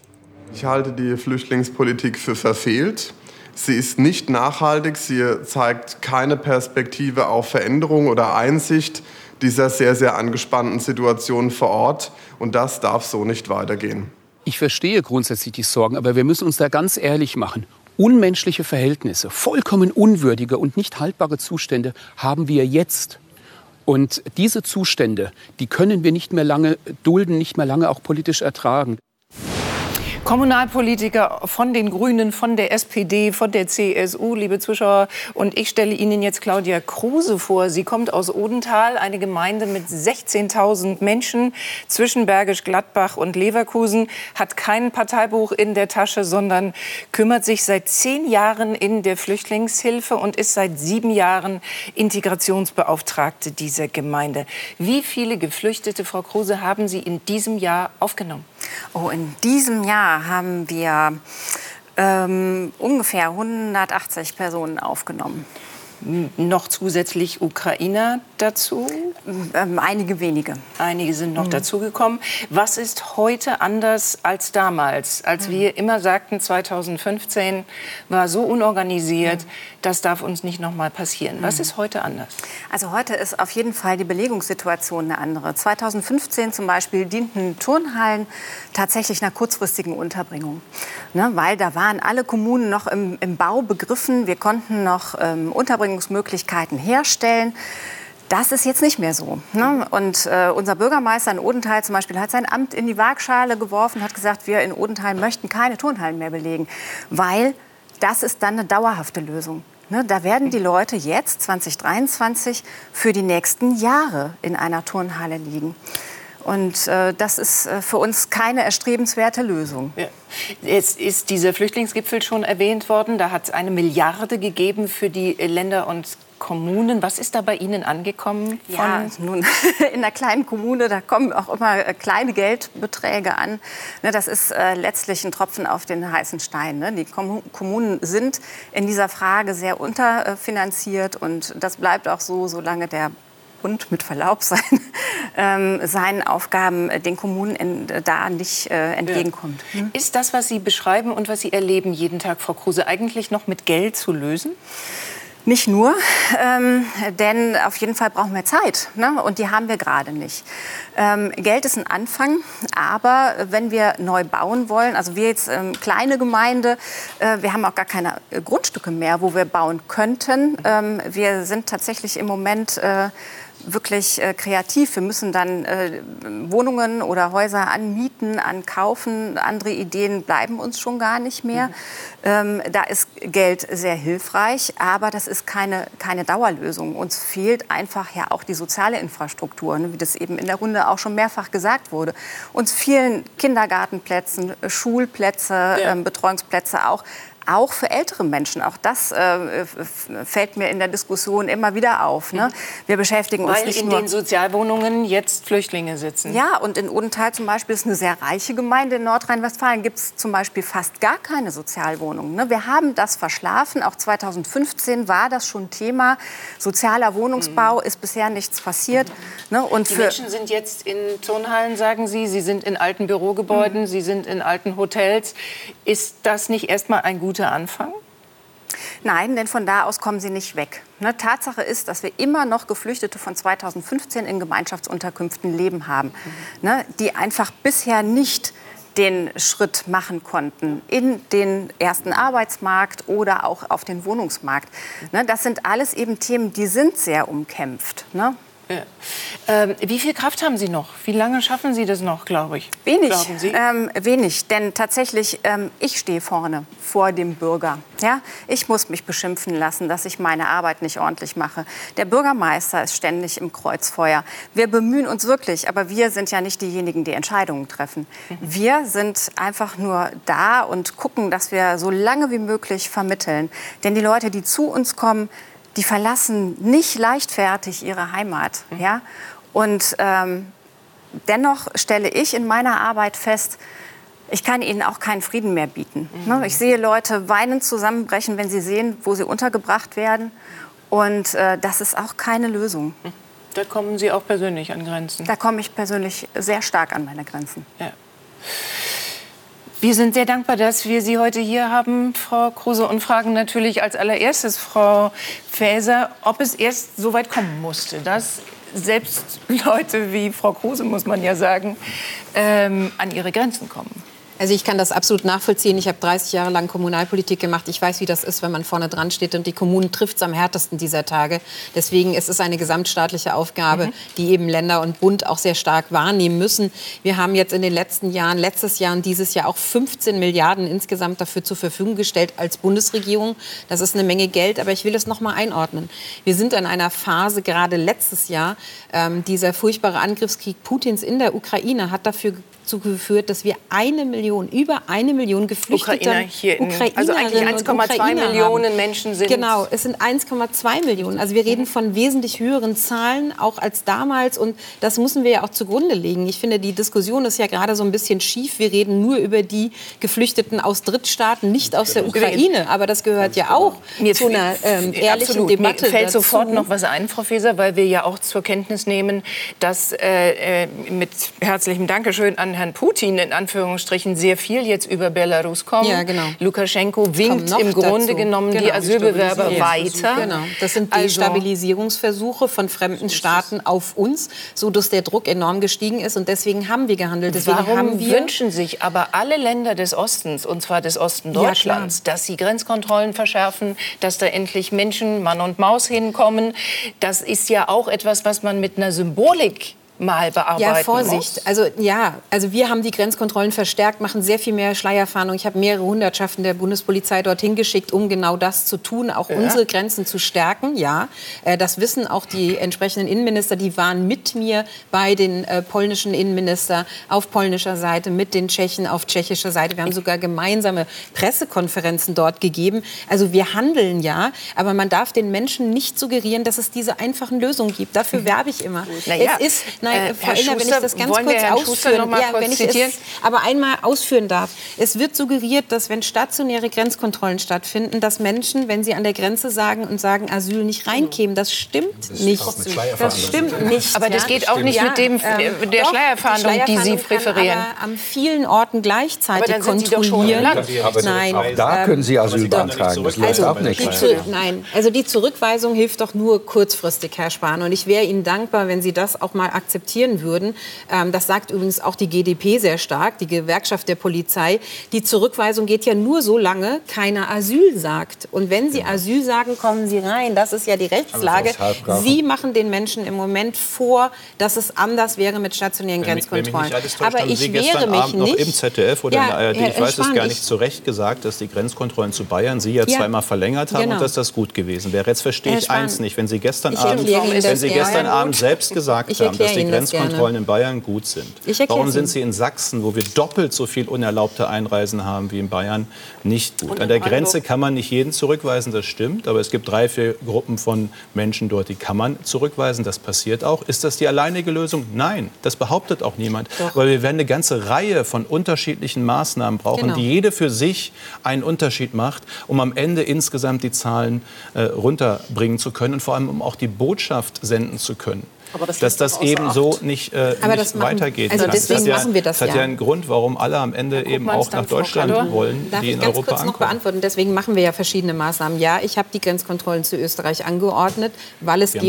Ich halte die Flüchtlingspolitik für verfehlt. Sie ist nicht nachhaltig, sie zeigt keine Perspektive auf Veränderung oder Einsicht dieser sehr, sehr angespannten Situation vor Ort. Und das darf so nicht weitergehen. Ich verstehe grundsätzlich die Sorgen, aber wir müssen uns da ganz ehrlich machen. Unmenschliche Verhältnisse, vollkommen unwürdige und nicht haltbare Zustände haben wir jetzt. Und diese Zustände, die können wir nicht mehr lange dulden, nicht mehr lange auch politisch ertragen. Kommunalpolitiker von den Grünen, von der SPD, von der CSU, liebe Zuschauer. Und ich stelle Ihnen jetzt Claudia Kruse vor. Sie kommt aus Odenthal, eine Gemeinde mit 16.000 Menschen zwischen Bergisch Gladbach und Leverkusen, hat kein Parteibuch in der Tasche, sondern kümmert sich seit zehn Jahren in der Flüchtlingshilfe und ist seit sieben Jahren Integrationsbeauftragte dieser Gemeinde. Wie viele Geflüchtete, Frau Kruse, haben Sie in diesem Jahr aufgenommen? Oh, in diesem Jahr haben wir ähm, ungefähr 180 Personen aufgenommen. Noch zusätzlich Ukrainer dazu? Ähm, einige wenige. Einige sind noch dazugekommen. Was ist heute anders als damals, als wir immer sagten, 2015 war so unorganisiert, das darf uns nicht noch mal passieren. Was ist heute anders? Also heute ist auf jeden Fall die Belegungssituation eine andere. 2015 zum Beispiel dienten Turnhallen tatsächlich einer kurzfristigen Unterbringung. Ne, weil da waren alle Kommunen noch im, im Bau begriffen. Wir konnten noch ähm, Unterbringungsmöglichkeiten herstellen. Das ist jetzt nicht mehr so. Ne? Und äh, unser Bürgermeister in Odenthal zum Beispiel hat sein Amt in die Waagschale geworfen, hat gesagt, wir in Odenthal möchten keine Turnhallen mehr belegen, weil das ist dann eine dauerhafte Lösung. Ne, da werden die Leute jetzt, 2023, für die nächsten Jahre in einer Turnhalle liegen. Und äh, das ist äh, für uns keine erstrebenswerte Lösung. Ja. Jetzt ist dieser Flüchtlingsgipfel schon erwähnt worden. Da hat es eine Milliarde gegeben für die Länder und Kommunen. Was ist da bei Ihnen angekommen? ja, nun, in einer kleinen Kommune, da kommen auch immer äh, kleine Geldbeträge an. Ne, das ist äh, letztlich ein Tropfen auf den heißen Stein. Ne? Die Kommunen sind in dieser Frage sehr unterfinanziert und das bleibt auch so, solange der Bund mit Verlaub sein, ähm, seinen Aufgaben äh, den Kommunen in, da nicht äh, entgegenkommt. Hm? Ist das, was Sie beschreiben und was Sie erleben jeden Tag, Frau Kruse, eigentlich noch mit Geld zu lösen? Nicht nur, ähm, denn auf jeden Fall brauchen wir Zeit ne? und die haben wir gerade nicht. Ähm, Geld ist ein Anfang, aber wenn wir neu bauen wollen, also wir jetzt ähm, kleine Gemeinde, äh, wir haben auch gar keine Grundstücke mehr, wo wir bauen könnten. Ähm, wir sind tatsächlich im Moment äh, wirklich äh, kreativ. Wir müssen dann äh, Wohnungen oder Häuser anmieten, ankaufen. Andere Ideen bleiben uns schon gar nicht mehr. Mhm. Ähm, da ist Geld sehr hilfreich, aber das ist keine, keine Dauerlösung. Uns fehlt einfach ja auch die soziale Infrastruktur, ne, wie das eben in der Runde auch schon mehrfach gesagt wurde. Uns fehlen Kindergartenplätze, Schulplätze, ja. ähm, Betreuungsplätze auch auch für ältere Menschen. Auch das äh, fällt mir in der Diskussion immer wieder auf. Ne? Wir beschäftigen Weil uns nicht in nur den Sozialwohnungen jetzt Flüchtlinge sitzen. Ja, und in Odenthal zum Beispiel ist eine sehr reiche Gemeinde in Nordrhein-Westfalen. Gibt es zum Beispiel fast gar keine Sozialwohnungen. Ne? Wir haben das verschlafen. Auch 2015 war das schon Thema. Sozialer Wohnungsbau mhm. ist bisher nichts passiert. Mhm. Ne? Und Die Menschen sind jetzt in Turnhallen, sagen Sie. Sie sind in alten Bürogebäuden. Mhm. Sie sind in alten Hotels. Ist das nicht erstmal ein gutes guter Anfang? Nein, denn von da aus kommen sie nicht weg. Ne, Tatsache ist, dass wir immer noch Geflüchtete von 2015 in Gemeinschaftsunterkünften leben haben, mhm. ne, die einfach bisher nicht den Schritt machen konnten in den ersten Arbeitsmarkt oder auch auf den Wohnungsmarkt. Ne, das sind alles eben Themen, die sind sehr umkämpft. Ne? Ja. Ähm, wie viel Kraft haben Sie noch? Wie lange schaffen Sie das noch, glaube ich? Wenig, ähm, wenig, denn tatsächlich, ähm, ich stehe vorne vor dem Bürger. Ja? Ich muss mich beschimpfen lassen, dass ich meine Arbeit nicht ordentlich mache. Der Bürgermeister ist ständig im Kreuzfeuer. Wir bemühen uns wirklich, aber wir sind ja nicht diejenigen, die Entscheidungen treffen. Mhm. Wir sind einfach nur da und gucken, dass wir so lange wie möglich vermitteln. Denn die Leute, die zu uns kommen, die verlassen nicht leichtfertig ihre Heimat. Mhm. Ja? Und ähm, dennoch stelle ich in meiner Arbeit fest, ich kann ihnen auch keinen Frieden mehr bieten. Mhm. Ich sehe Leute weinend zusammenbrechen, wenn sie sehen, wo sie untergebracht werden. Und äh, das ist auch keine Lösung. Mhm. Da kommen Sie auch persönlich an Grenzen? Da komme ich persönlich sehr stark an meine Grenzen. Ja. Wir sind sehr dankbar, dass wir Sie heute hier haben, Frau Kruse, und fragen natürlich als allererstes Frau Faeser, ob es erst so weit kommen musste, dass selbst Leute wie Frau Kruse, muss man ja sagen, ähm, an ihre Grenzen kommen. Also ich kann das absolut nachvollziehen. Ich habe 30 Jahre lang Kommunalpolitik gemacht. Ich weiß, wie das ist, wenn man vorne dran steht und die Kommunen trifft es am härtesten dieser Tage. Deswegen ist es eine gesamtstaatliche Aufgabe, mhm. die eben Länder und Bund auch sehr stark wahrnehmen müssen. Wir haben jetzt in den letzten Jahren, letztes Jahr und dieses Jahr auch 15 Milliarden insgesamt dafür zur Verfügung gestellt als Bundesregierung. Das ist eine Menge Geld, aber ich will es noch mal einordnen. Wir sind in einer Phase, gerade letztes Jahr, ähm, dieser furchtbare Angriffskrieg Putins in der Ukraine hat dafür dazu geführt, dass wir eine Million, über eine Million Geflüchtete Ukrainer hier in, also eigentlich 1,2 Millionen haben. Menschen sind. Genau, es sind 1,2 Millionen. Also wir reden von wesentlich höheren Zahlen auch als damals und das müssen wir ja auch zugrunde legen. Ich finde, die Diskussion ist ja gerade so ein bisschen schief. Wir reden nur über die Geflüchteten aus Drittstaaten, nicht aus der Ukraine, aber das gehört ja auch Mir zu einer ähm, ehrlichen absolut. Debatte. Mir fällt dazu. sofort noch was ein, Frau Feser, weil wir ja auch zur Kenntnis nehmen, dass äh, äh mit herzlichem Dankeschön an Herrn Putin in Anführungsstrichen sehr viel jetzt über Belarus kommt. Ja, genau. Lukaschenko winkt im Grunde dazu. genommen genau, die Asylbewerber die weiter. Genau. Das sind also Destabilisierungsversuche von fremden Staaten auf uns, so dass der Druck enorm gestiegen ist und deswegen haben wir gehandelt. Deswegen Warum haben wir wünschen sich aber alle Länder des Ostens und zwar des Osten Deutschlands, ja, dass sie Grenzkontrollen verschärfen, dass da endlich Menschen, Mann und Maus hinkommen? Das ist ja auch etwas, was man mit einer Symbolik mal bearbeiten Ja, Vorsicht. muss? Also ja, also wir haben die Grenzkontrollen verstärkt, machen sehr viel mehr Schleierfahndung. Ich habe mehrere Hundertschaften der Bundespolizei dorthin geschickt, um genau das zu tun, auch Ja. unsere Grenzen zu stärken. Ja, äh, das wissen auch die entsprechenden Innenminister. Die waren mit mir bei den äh, polnischen Innenminister auf polnischer Seite, mit den Tschechen auf tschechischer Seite. Wir haben sogar gemeinsame Pressekonferenzen dort gegeben. Also wir handeln ja, aber man darf den Menschen nicht suggerieren, dass es diese einfachen Lösungen gibt. Dafür werbe ich immer. Na ja. Es ist, nein, Äh, Frau Herr Illner, wenn ich das ganz wir kurz Herrn ausführen, noch mal ja, kurz wenn ich zitieren? es aber einmal ausführen darf. Es wird suggeriert, dass wenn stationäre Grenzkontrollen stattfinden, dass Menschen, wenn sie an der Grenze sagen und sagen Asyl nicht reinkämen, das stimmt nicht. Das stimmt nicht. Aber das ja? geht auch nicht mit dem- ähm, der doch, Schleierfahndung, die Sie Schleierfahndung kann präferieren. Aber an vielen Orten gleichzeitig Aber dann sind Sie doch schon kontrollieren. Nein, auch da ähm, können Sie Asyl beantragen. Das läuft also, auch nicht. die nein, also die Zurückweisung hilft doch nur kurzfristig, Herr Spahn. Und ich wäre Ihnen dankbar, wenn Sie das auch mal akzeptieren würden. Ähm, das sagt übrigens auch die GdP sehr stark, die Gewerkschaft der Polizei. Die Zurückweisung geht ja nur so lange, keiner Asyl sagt. Und wenn Sie Asyl sagen, kommen Sie rein. Das ist ja die Rechtslage. Scharf, Sie machen den Menschen im Moment vor, dass es anders wäre mit stationären Wenn wenn Grenzkontrollen. alles täuscht, Aber ich Sie wehre mich Abend noch nicht. im ZDF oder Ja, in der ARD, Herr ich weiß es gar ich- nicht, zu Recht gesagt, dass die Grenzkontrollen zu Bayern Sie ja Ja, zweimal verlängert haben genau. und dass das gut gewesen wäre. Jetzt verstehe ich eins nicht, wenn Sie gestern Abend, wenn Sie gestern Abend selbst gesagt haben, dass die Grenzkontrollen in Bayern gut sind. Warum sind. Sie in Sachsen, wo wir doppelt so viel unerlaubte Einreisen haben wie in Bayern, nicht gut? An der Grenze kann man nicht jeden zurückweisen, das stimmt, aber es gibt drei, vier Gruppen von Menschen dort, die kann man zurückweisen. Das passiert auch. Ist das die alleinige Lösung? Nein, das behauptet auch niemand. Weil wir werden eine ganze Reihe von unterschiedlichen Maßnahmen brauchen, Genau. die jede für sich einen Unterschied macht, um am Ende insgesamt die Zahlen äh, runterbringen zu können und vor allem um auch die Botschaft senden zu können. Aber das dass das eben Acht. so nicht, äh, nicht das machen- weitergehen also deswegen das hat machen wir das Das hat ja. ja einen Grund, warum alle am Ende eben auch nach Frau Deutschland Kador. wollen, Darf die ich in ganz Europa kurz noch ankommen. beantworten? Deswegen machen wir ja verschiedene Maßnahmen. Ja, ich habe die Grenzkontrollen zu Österreich angeordnet, weil es Sie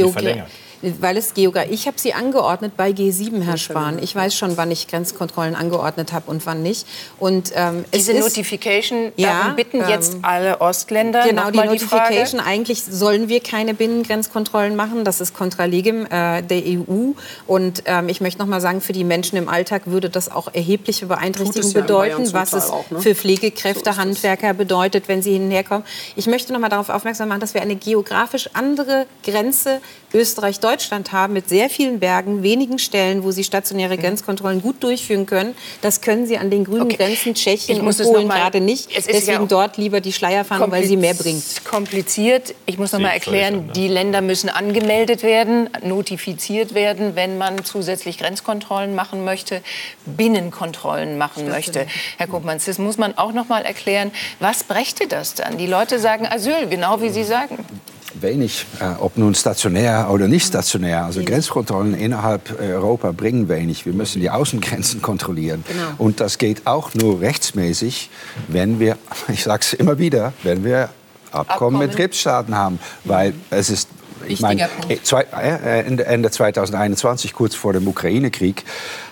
weil es geogra ich habe sie angeordnet bei G7, Herr Spahn. Ich weiß schon, wann ich Grenzkontrollen angeordnet habe und wann nicht. Und ähm, es Diese ist, Notification, Ja, darum bitten ähm, jetzt alle Ostländer. Genau, die Nochmal die. Notification. Eigentlich sollen wir keine Binnengrenzkontrollen machen. Das ist contra legem äh, der EU. Und ähm, ich möchte noch mal sagen, für die Menschen im Alltag würde das auch erhebliche Beeinträchtigungen ja bedeuten, was es auch, ne? für Pflegekräfte, Handwerker bedeutet, wenn sie hinherkommen. Ich möchte noch mal darauf aufmerksam machen, dass wir eine geografisch andere Grenze Österreich-Deutschland haben mit sehr vielen Bergen, wenigen Stellen, wo sie stationäre Mhm. Grenzkontrollen gut durchführen können. Das können sie an den grünen Grenzen Tschechien Ich muss und Polen mal- gerade nicht. Es ist ja Deswegen auch dort lieber die Schleierfahndung, weil sie mehr bringt. Kompliziert. Ich muss noch mal erklären, die Länder müssen angemeldet werden, notifiziert werden, wenn man zusätzlich Grenzkontrollen machen möchte, Binnenkontrollen machen möchte. Herr Kuppmanns, das muss man auch noch mal erklären. Was brächte das dann? Die Leute sagen Asyl, genau wie Sie sagen. Wenig, äh, ob nun stationär oder nicht stationär. Also Grenzkontrollen innerhalb äh, Europa bringen wenig. Wir müssen die Außengrenzen kontrollieren. Genau. Und das geht auch nur rechtsmäßig, wenn wir, ich sage es immer wieder, wenn wir Abkommen, mit Abkommen. Drittstaaten haben. Weil es ist, ich meine, äh, äh, Ende, Ende 2021, kurz vor dem Ukraine-Krieg,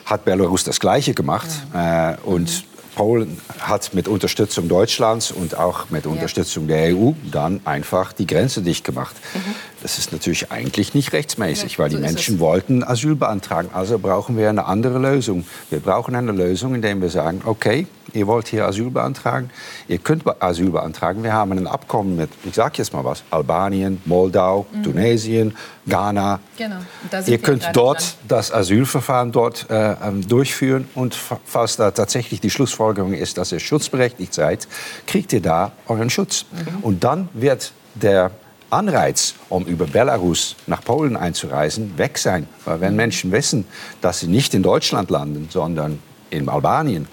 hat Belarus das Gleiche gemacht. Äh, und Polen hat mit Unterstützung Deutschlands und auch mit Unterstützung der EU dann einfach die Grenze dicht gemacht. Das ist natürlich eigentlich nicht rechtsmäßig, weil die so Menschen wollten Asyl beantragen. Also brauchen wir eine andere Lösung. Wir brauchen eine Lösung, indem wir sagen, okay, ihr wollt hier Asyl beantragen, ihr könnt Asyl beantragen. Wir haben ein Abkommen mit, ich sage jetzt mal was, Albanien, Moldau, Tunesien, Ghana. Genau. Ihr könnt dort dran. das Asylverfahren dort äh, ähm, durchführen und fa- falls da tatsächlich die Schlussfolgerung ist, dass ihr schutzberechtigt seid, kriegt ihr da euren Schutz. Und dann wird der Anreiz, um über Belarus nach Polen einzureisen, weg sein. Weil wenn Menschen wissen, dass sie nicht in Deutschland landen, sondern in Albanien,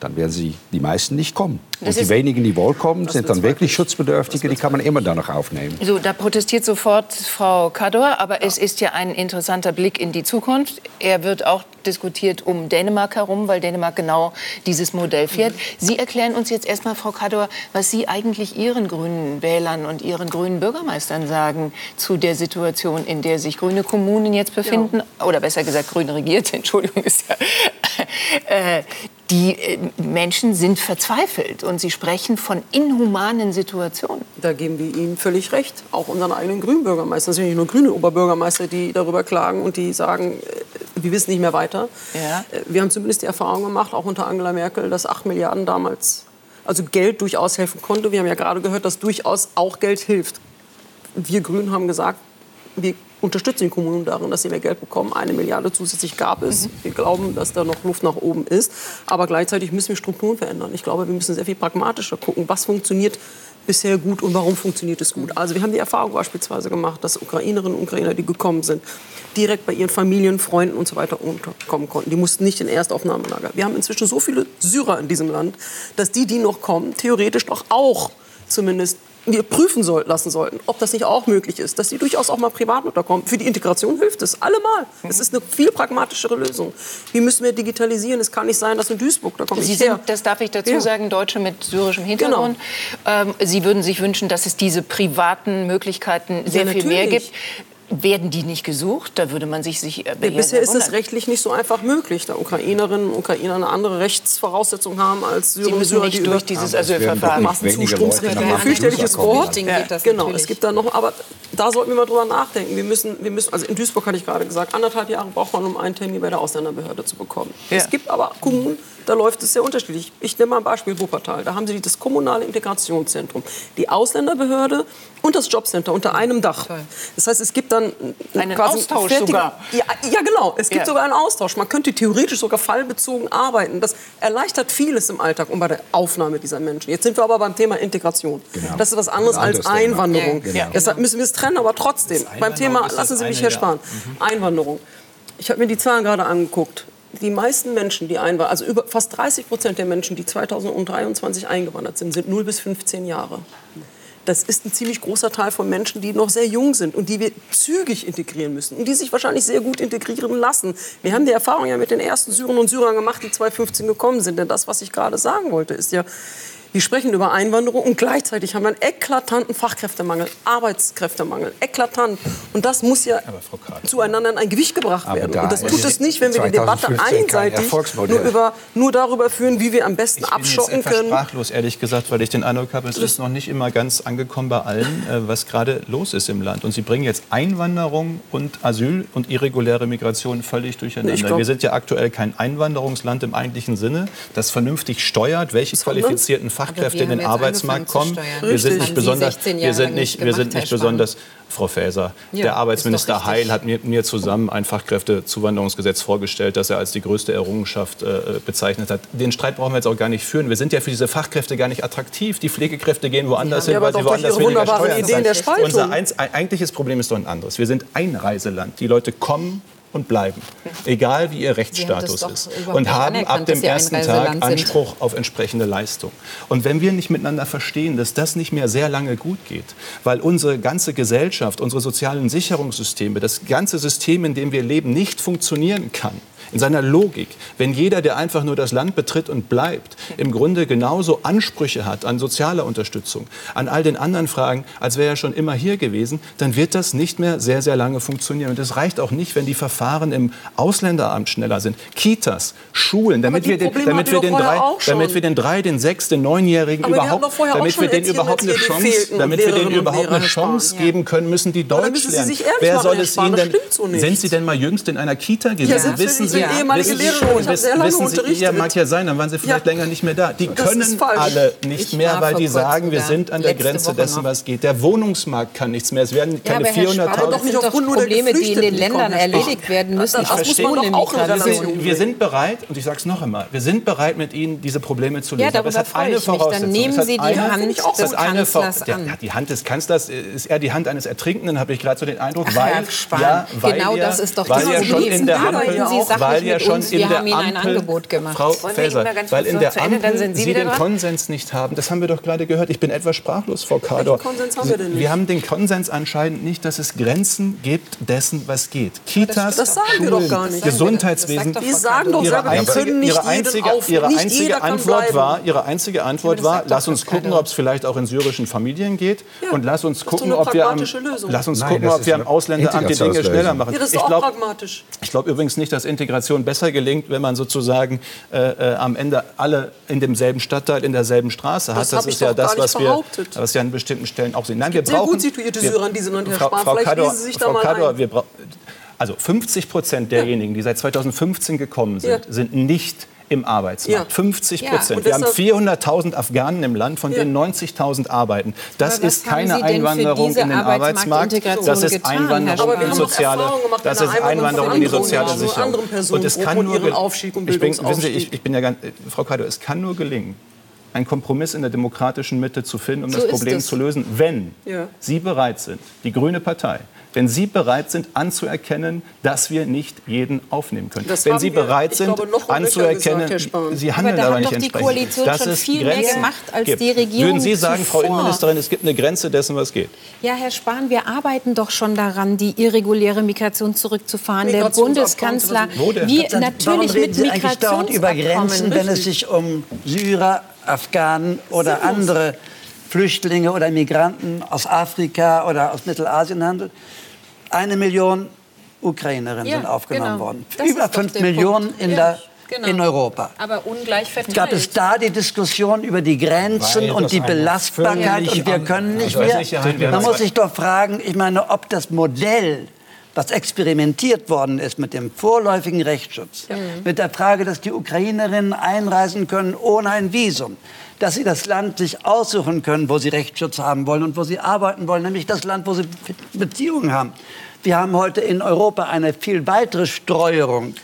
dann werden sie die meisten nicht kommen. Das Und die wenigen, die wohl kommen, sind dann wirklich Schutzbedürftige, die kann man immer dann noch aufnehmen. So, da protestiert sofort Frau Kador, aber es ist ja ein interessanter Blick in die Zukunft. Er wird auch diskutiert um Dänemark herum, weil Dänemark genau dieses Modell fährt. Sie erklären uns jetzt erstmal, Frau Kador, was Sie eigentlich Ihren grünen Wählern und Ihren grünen Bürgermeistern sagen zu der Situation, in der sich grüne Kommunen jetzt befinden, oder besser gesagt grün regiert, Entschuldigung, ist ja, äh, die äh, Menschen sind verzweifelt und sie sprechen von inhumanen Situationen. Da geben wir Ihnen völlig recht. Auch unseren eigenen Grünbürgermeister. Es sind nicht nur grüne Oberbürgermeister, die darüber klagen und die sagen, äh, wir wissen nicht mehr weiter. Ja. Äh, wir haben zumindest die Erfahrung gemacht, auch unter Angela Merkel, dass 8 Milliarden damals, also Geld durchaus helfen konnte. Wir haben ja gerade gehört, dass durchaus auch Geld hilft. Wir Grünen haben gesagt, wir unterstützen die Kommunen darin, dass sie mehr Geld bekommen. Eine Milliarde zusätzlich gab es. Mhm. Wir glauben, dass da noch Luft nach oben ist. Aber gleichzeitig müssen wir Strukturen verändern. Ich glaube, wir müssen sehr viel pragmatischer gucken, was funktioniert bisher gut und warum funktioniert es gut. Also wir haben die Erfahrung beispielsweise gemacht, dass Ukrainerinnen und Ukrainer, die gekommen sind, direkt bei ihren Familien, Freunden und so weiter unterkommen konnten. Die mussten nicht in Erstaufnahmelager. Wir haben inzwischen so viele Syrer in diesem Land, dass die, die noch kommen, theoretisch doch auch zumindest wir prüfen soll, lassen sollten, ob das nicht auch möglich ist, dass sie durchaus auch mal privat unterkommen. Für die Integration hilft es allemal. Es ist eine viel pragmatischere Lösung. Wie müssen wir digitalisieren? Es kann nicht sein, dass in Duisburg, da komme Sie sind, her. das darf ich dazu ja. sagen, Deutsche mit syrischem Hintergrund. Genau. Ähm, Sie würden sich wünschen, dass es diese privaten Möglichkeiten sehr ja, viel mehr gibt. Werden die nicht gesucht? Da würde man sich, sich äh, ja, Bisher ist es rechtlich nicht so einfach möglich, da Ukrainerinnen und Ukrainer eine andere Rechtsvoraussetzung haben als Syrer. Sie müssen Syrer, nicht die durch dieses Asylverfahren. Massenzustromsrecht, ein fürchterliches Wort. Ja. Genau, es gibt da noch, aber da sollten wir mal drüber nachdenken. Wir müssen, wir müssen, also in Duisburg hatte ich gerade gesagt, anderthalb Jahre braucht man, um einen Termin bei der Ausländerbehörde zu bekommen. Ja. Es gibt aber Kommunen, da läuft es sehr unterschiedlich. Ich nehme mal ein Beispiel Wuppertal. Da haben Sie das kommunale Integrationszentrum, die Ausländerbehörde und das Jobcenter unter einem Dach. Das heißt, es gibt dann einen Austausch fertige, sogar. Ja, ja, genau. Es gibt ja. sogar einen Austausch. Man könnte theoretisch sogar fallbezogen arbeiten. Das erleichtert vieles im Alltag und bei der Aufnahme dieser Menschen. Jetzt sind wir aber beim Thema Integration. Genau. Das ist was anderes als Einwanderung. Ja, genau. Deshalb müssen wir es trennen, aber trotzdem. Beim Thema, lassen Sie mich hier sparen. Mhm. Einwanderung. Ich habe mir die Zahlen gerade angeguckt die meisten Menschen, die einwandern, also über fast 30 Prozent der Menschen, die 2023 eingewandert sind, sind 0 bis 15 Jahre. Das ist ein ziemlich großer Teil von Menschen, die noch sehr jung sind und die wir zügig integrieren müssen und die sich wahrscheinlich sehr gut integrieren lassen. Wir haben die Erfahrung ja mit den ersten Syrern und Syrern gemacht, die 2015 gekommen sind. Denn das, was ich gerade sagen wollte, ist ja, wir sprechen über Einwanderung und gleichzeitig haben wir einen eklatanten Fachkräftemangel, Arbeitskräftemangel, eklatant. Und das muss ja zueinander in ein Gewicht gebracht werden. Und das tut es nicht, wenn wir die Debatte einseitig nur, über, nur darüber führen, wie wir am besten ich abschotten bin jetzt können. sprachlos, ehrlich gesagt, weil ich den Eindruck habe, es ist noch nicht immer ganz angekommen bei allen, äh, was gerade los ist im Land. Und Sie bringen jetzt Einwanderung und Asyl und irreguläre Migration völlig durcheinander. Glaub, wir sind ja aktuell kein Einwanderungsland im eigentlichen Sinne, das vernünftig steuert, welche qualifizierten Fachkräfte in den Arbeitsmarkt kommen. Wir sind nicht besonders, wir sind nicht, wir sind nicht besonders, Frau Faeser, ja, der Arbeitsminister Heil hat mir, mir, zusammen ein Fachkräftezuwanderungsgesetz vorgestellt, das er als die größte Errungenschaft äh, bezeichnet hat. Den Streit brauchen wir jetzt auch gar nicht führen. Wir sind ja für diese Fachkräfte gar nicht attraktiv. Die Pflegekräfte gehen woanders hin, weil sie woanders weniger Steuern zahlen. Unser eigentliches Problem ist doch ein anderes. Wir sind Einreiseland. Die Leute kommen und bleiben, egal wie ihr Rechtsstatus ist. Und haben ab dem ersten Tag Anspruch auf entsprechende Leistung. Und wenn wir nicht miteinander verstehen, dass das nicht mehr sehr lange gut geht, weil unsere ganze Gesellschaft, unsere sozialen Sicherungssysteme, das ganze System, in dem wir leben, nicht funktionieren kann, in seiner Logik, wenn jeder, der einfach nur das Land betritt und bleibt, im Grunde genauso Ansprüche hat an soziale Unterstützung, an all den anderen Fragen, als wäre er schon immer hier gewesen, dann wird das nicht mehr sehr, sehr lange funktionieren. Und es reicht auch nicht, wenn die Verfahren im Ausländeramt schneller sind. Kitas, Schulen, damit wir den, damit wir den drei, damit wir den drei, den sechs, den neunjährigen überhaupt, damit wir den überhaupt eine Chance, damit wir denen überhaupt eine Chance geben können, müssen die Deutsch lernen. Wer soll es ihnen denn? Sind Sie denn mal jüngst in einer Kita gewesen? Wissen Sie, ja. ehemalige Lehrerin. Ich habe sehr lange wissen Sie, unterrichtet. Ja, mag ja sein, dann waren Sie vielleicht ja. länger nicht mehr da. Die das können alle nicht ich mehr, weil die sagen, wir sind an der Grenze dessen, was geht. Der Wohnungsmarkt kann nichts mehr. Es werden keine ja, 400.000... doch nicht aufgrund nur Probleme, die in den Ländern erledigt werden müssen. Ich verstehe. Auch wir sind bereit, und ich sage es noch einmal, wir sind bereit, mit Ihnen diese Probleme zu lösen. Ja, darüber freue ich mich. Dann nehmen Sie die Hand des Kanzlers an. Die Hand des Kanzlers ist eher die Hand eines Ertrinkenden, habe ich gerade so den Eindruck, weil... Genau das ist doch das Problem. Arbeiten Sie sachlich weil ja schon uns. in wir der haben Ihnen Ampel, ein Angebot gemacht. Frau Faeser, weil in der Ampel Ende, Sie, Sie den Konsens nicht haben. Das haben wir doch gerade gehört. Ich bin etwas sprachlos, Frau Kador. Welchen Konsens haben wir denn nicht? Wir haben den Konsens anscheinend nicht, dass es Grenzen gibt dessen, was geht. Kitas, das, sagen Schulen, wir doch gar nicht. Gesundheitswesen. Wir sagen doch, ihre einzige, ihre einzige, auf, ihre einzige Antwort war, ihre einzige Antwort war, lass uns gucken, ob es vielleicht auch in syrischen Familien geht und lass uns gucken, ob wir am, lass uns gucken, ob wir am Ausländeramt die Dinge schneller machen. das. Ich glaube übrigens nicht, dass Integration besser gelingt, wenn man sozusagen äh, äh, am Ende alle in demselben Stadtteil, in derselben Straße hat. Das, das ist ja das, was wir, was wir an bestimmten Stellen auch sehen. Nein, wir brauchen, sehr gut situierte Syrer in diesem Land, Herr Spahn. Vielleicht Kador, Sie sich da Frau mal Kador, wir Also 50 Prozent derjenigen, die seit 2015 gekommen sind, Ja. sind nicht im Arbeitsmarkt. Ja. 50 Ja. Prozent. Und Wir haben deshalb- 400.000 Afghanen im Land, von Ja. denen 90.000 arbeiten. Das ist keine Einwanderung in den Arbeitsmarkt. Das ist getan, Einwanderung in die soziale, das ist der Einwanderung in die soziale Sicherung. Und es kann nur ich bin, wissen Sie, ich, ich bin ja ganz, Frau Kaido, es kann nur gelingen, einen Kompromiss in der demokratischen Mitte zu finden, um So das Problem zu lösen, wenn Ja. Sie bereit sind, die Grüne Partei, wenn Sie bereit sind anzuerkennen, dass wir nicht jeden aufnehmen können. Das wenn Sie wir, bereit ich sind glaube, anzuerkennen, gesagt. Sie Aber handeln da aber, hat nicht doch die entsprechend. Koalition dass schon viel mehr Grenzen gemacht, als gibt. die Regierung Würden Sie sagen, Frau zuvor? Innenministerin, es gibt eine Grenze dessen, was geht? Ja, Herr Spahn, wir arbeiten doch schon daran, die irreguläre Migration zurückzufahren. Der Migrationsabkommen Bundeskanzler, wie natürlich Warum mit dauernd über Migrationsabkommen. Grenzen, wenn es sich um Syrer, Afghanen oder andere Flüchtlinge oder Migranten aus Afrika oder aus Mittelasien handelt? Eine Million Ukrainerinnen Ja, sind aufgenommen genau. worden. Das Über fünf Millionen Punkt. in, Ja, der, genau. in Europa. Aber ungleich verteilt. Gab es da die Diskussion über die Grenzen Weil und die Belastbarkeit und wir können nicht also mehr? Man muss sich doch fragen, ich meine, ob das Modell, was experimentiert worden ist mit dem vorläufigen Rechtsschutz, mit der Frage, dass die Ukrainerinnen einreisen können ohne ein Visum, dass sie das Land sich aussuchen können, wo sie Rechtsschutz haben wollen und wo sie arbeiten wollen, nämlich das Land, wo sie Beziehungen haben. Wir haben heute in Europa eine viel weitere Streuerung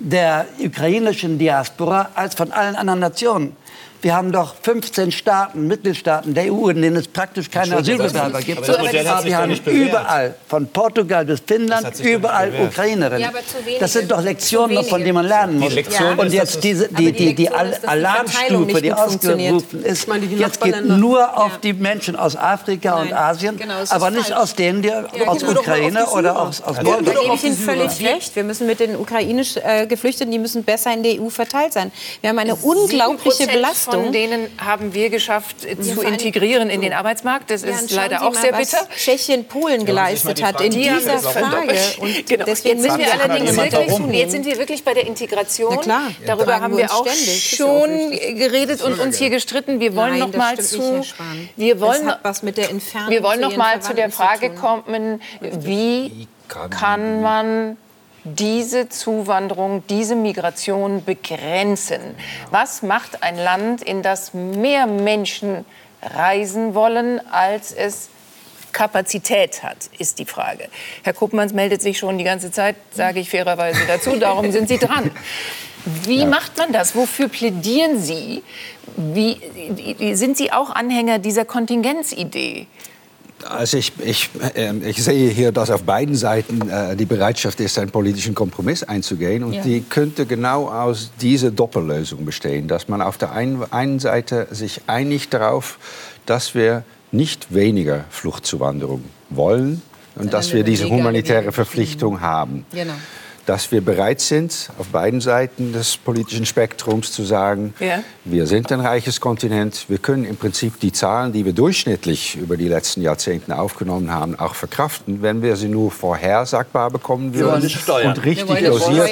der ukrainischen Diaspora als von allen anderen Nationen. Wir haben doch 15 Staaten, Mitgliedstaaten der EU, in denen es praktisch keine Asylbewerber gibt. Aber das Modell hat sich wir haben überall, von Portugal bis Finnland, überall. Ukrainerinnen. Ja, aber das sind doch Lektionen, von denen man lernen muss. Und jetzt diese, Aber die, die die, Alarmstufe, die ausgerufen ist, Ich meine, die jetzt geht nur auf Ja. die Menschen aus Afrika und Asien, genau, aber nicht falsch. aus denen, die aus Ukraine die oder aus, aus Ja, Moldau. Da gebe ich Ihnen völlig recht. Wir müssen mit den ukrainisch äh, Geflüchteten, die müssen besser in der EU verteilt sein. Wir haben eine unglaubliche 7% Belastung. Von denen haben wir geschafft äh, zu vor allem- integrieren in den Arbeitsmarkt. Das Ja, ist leider Sie auch mal, sehr was bitter. Tschechien, Polen geleistet hat in Die dieser Frage. Und genau. deswegen jetzt sind müssen wir allerdings wirklich, jetzt sind wir wirklich bei der Integration. Na klar. Darüber haben wir auch ja schon geredet und uns hier gestritten. Wir wollen noch mal zu wir wollen was mit der Entfernung wir wollen zu noch mal zu der Frage kommen, wie kann man diese Zuwanderung, diese Migration begrenzen? Was macht ein Land, in das mehr Menschen reisen wollen, als es Kapazität hat, ist die Frage. Herr Kuppmanns meldet sich schon die ganze Zeit, sage ich fairerweise dazu, darum sind Sie dran. Wie macht man das? Wofür plädieren Sie? Wie, sind Sie auch Anhänger dieser Kontingenzidee? Also ich, ich, äh, ich sehe hier, dass auf beiden Seiten äh, die Bereitschaft ist, einen politischen Kompromiss einzugehen. Und Ja. die könnte genau aus dieser Doppellösung bestehen. Dass man auf der einen, einen Seite sich einigt darauf, dass wir nicht weniger Fluchtzuwanderung wollen und dass wir diese humanitäre. Verpflichtung haben. Genau. Dass wir bereit sind, auf beiden Seiten des politischen Spektrums zu sagen, Ja. wir sind ein reiches Kontinent. Wir können im Prinzip die Zahlen, die wir durchschnittlich über die letzten Jahrzehnte aufgenommen haben, auch verkraften, wenn wir sie nur vorhersagbar bekommen würden und richtig Wir dosiert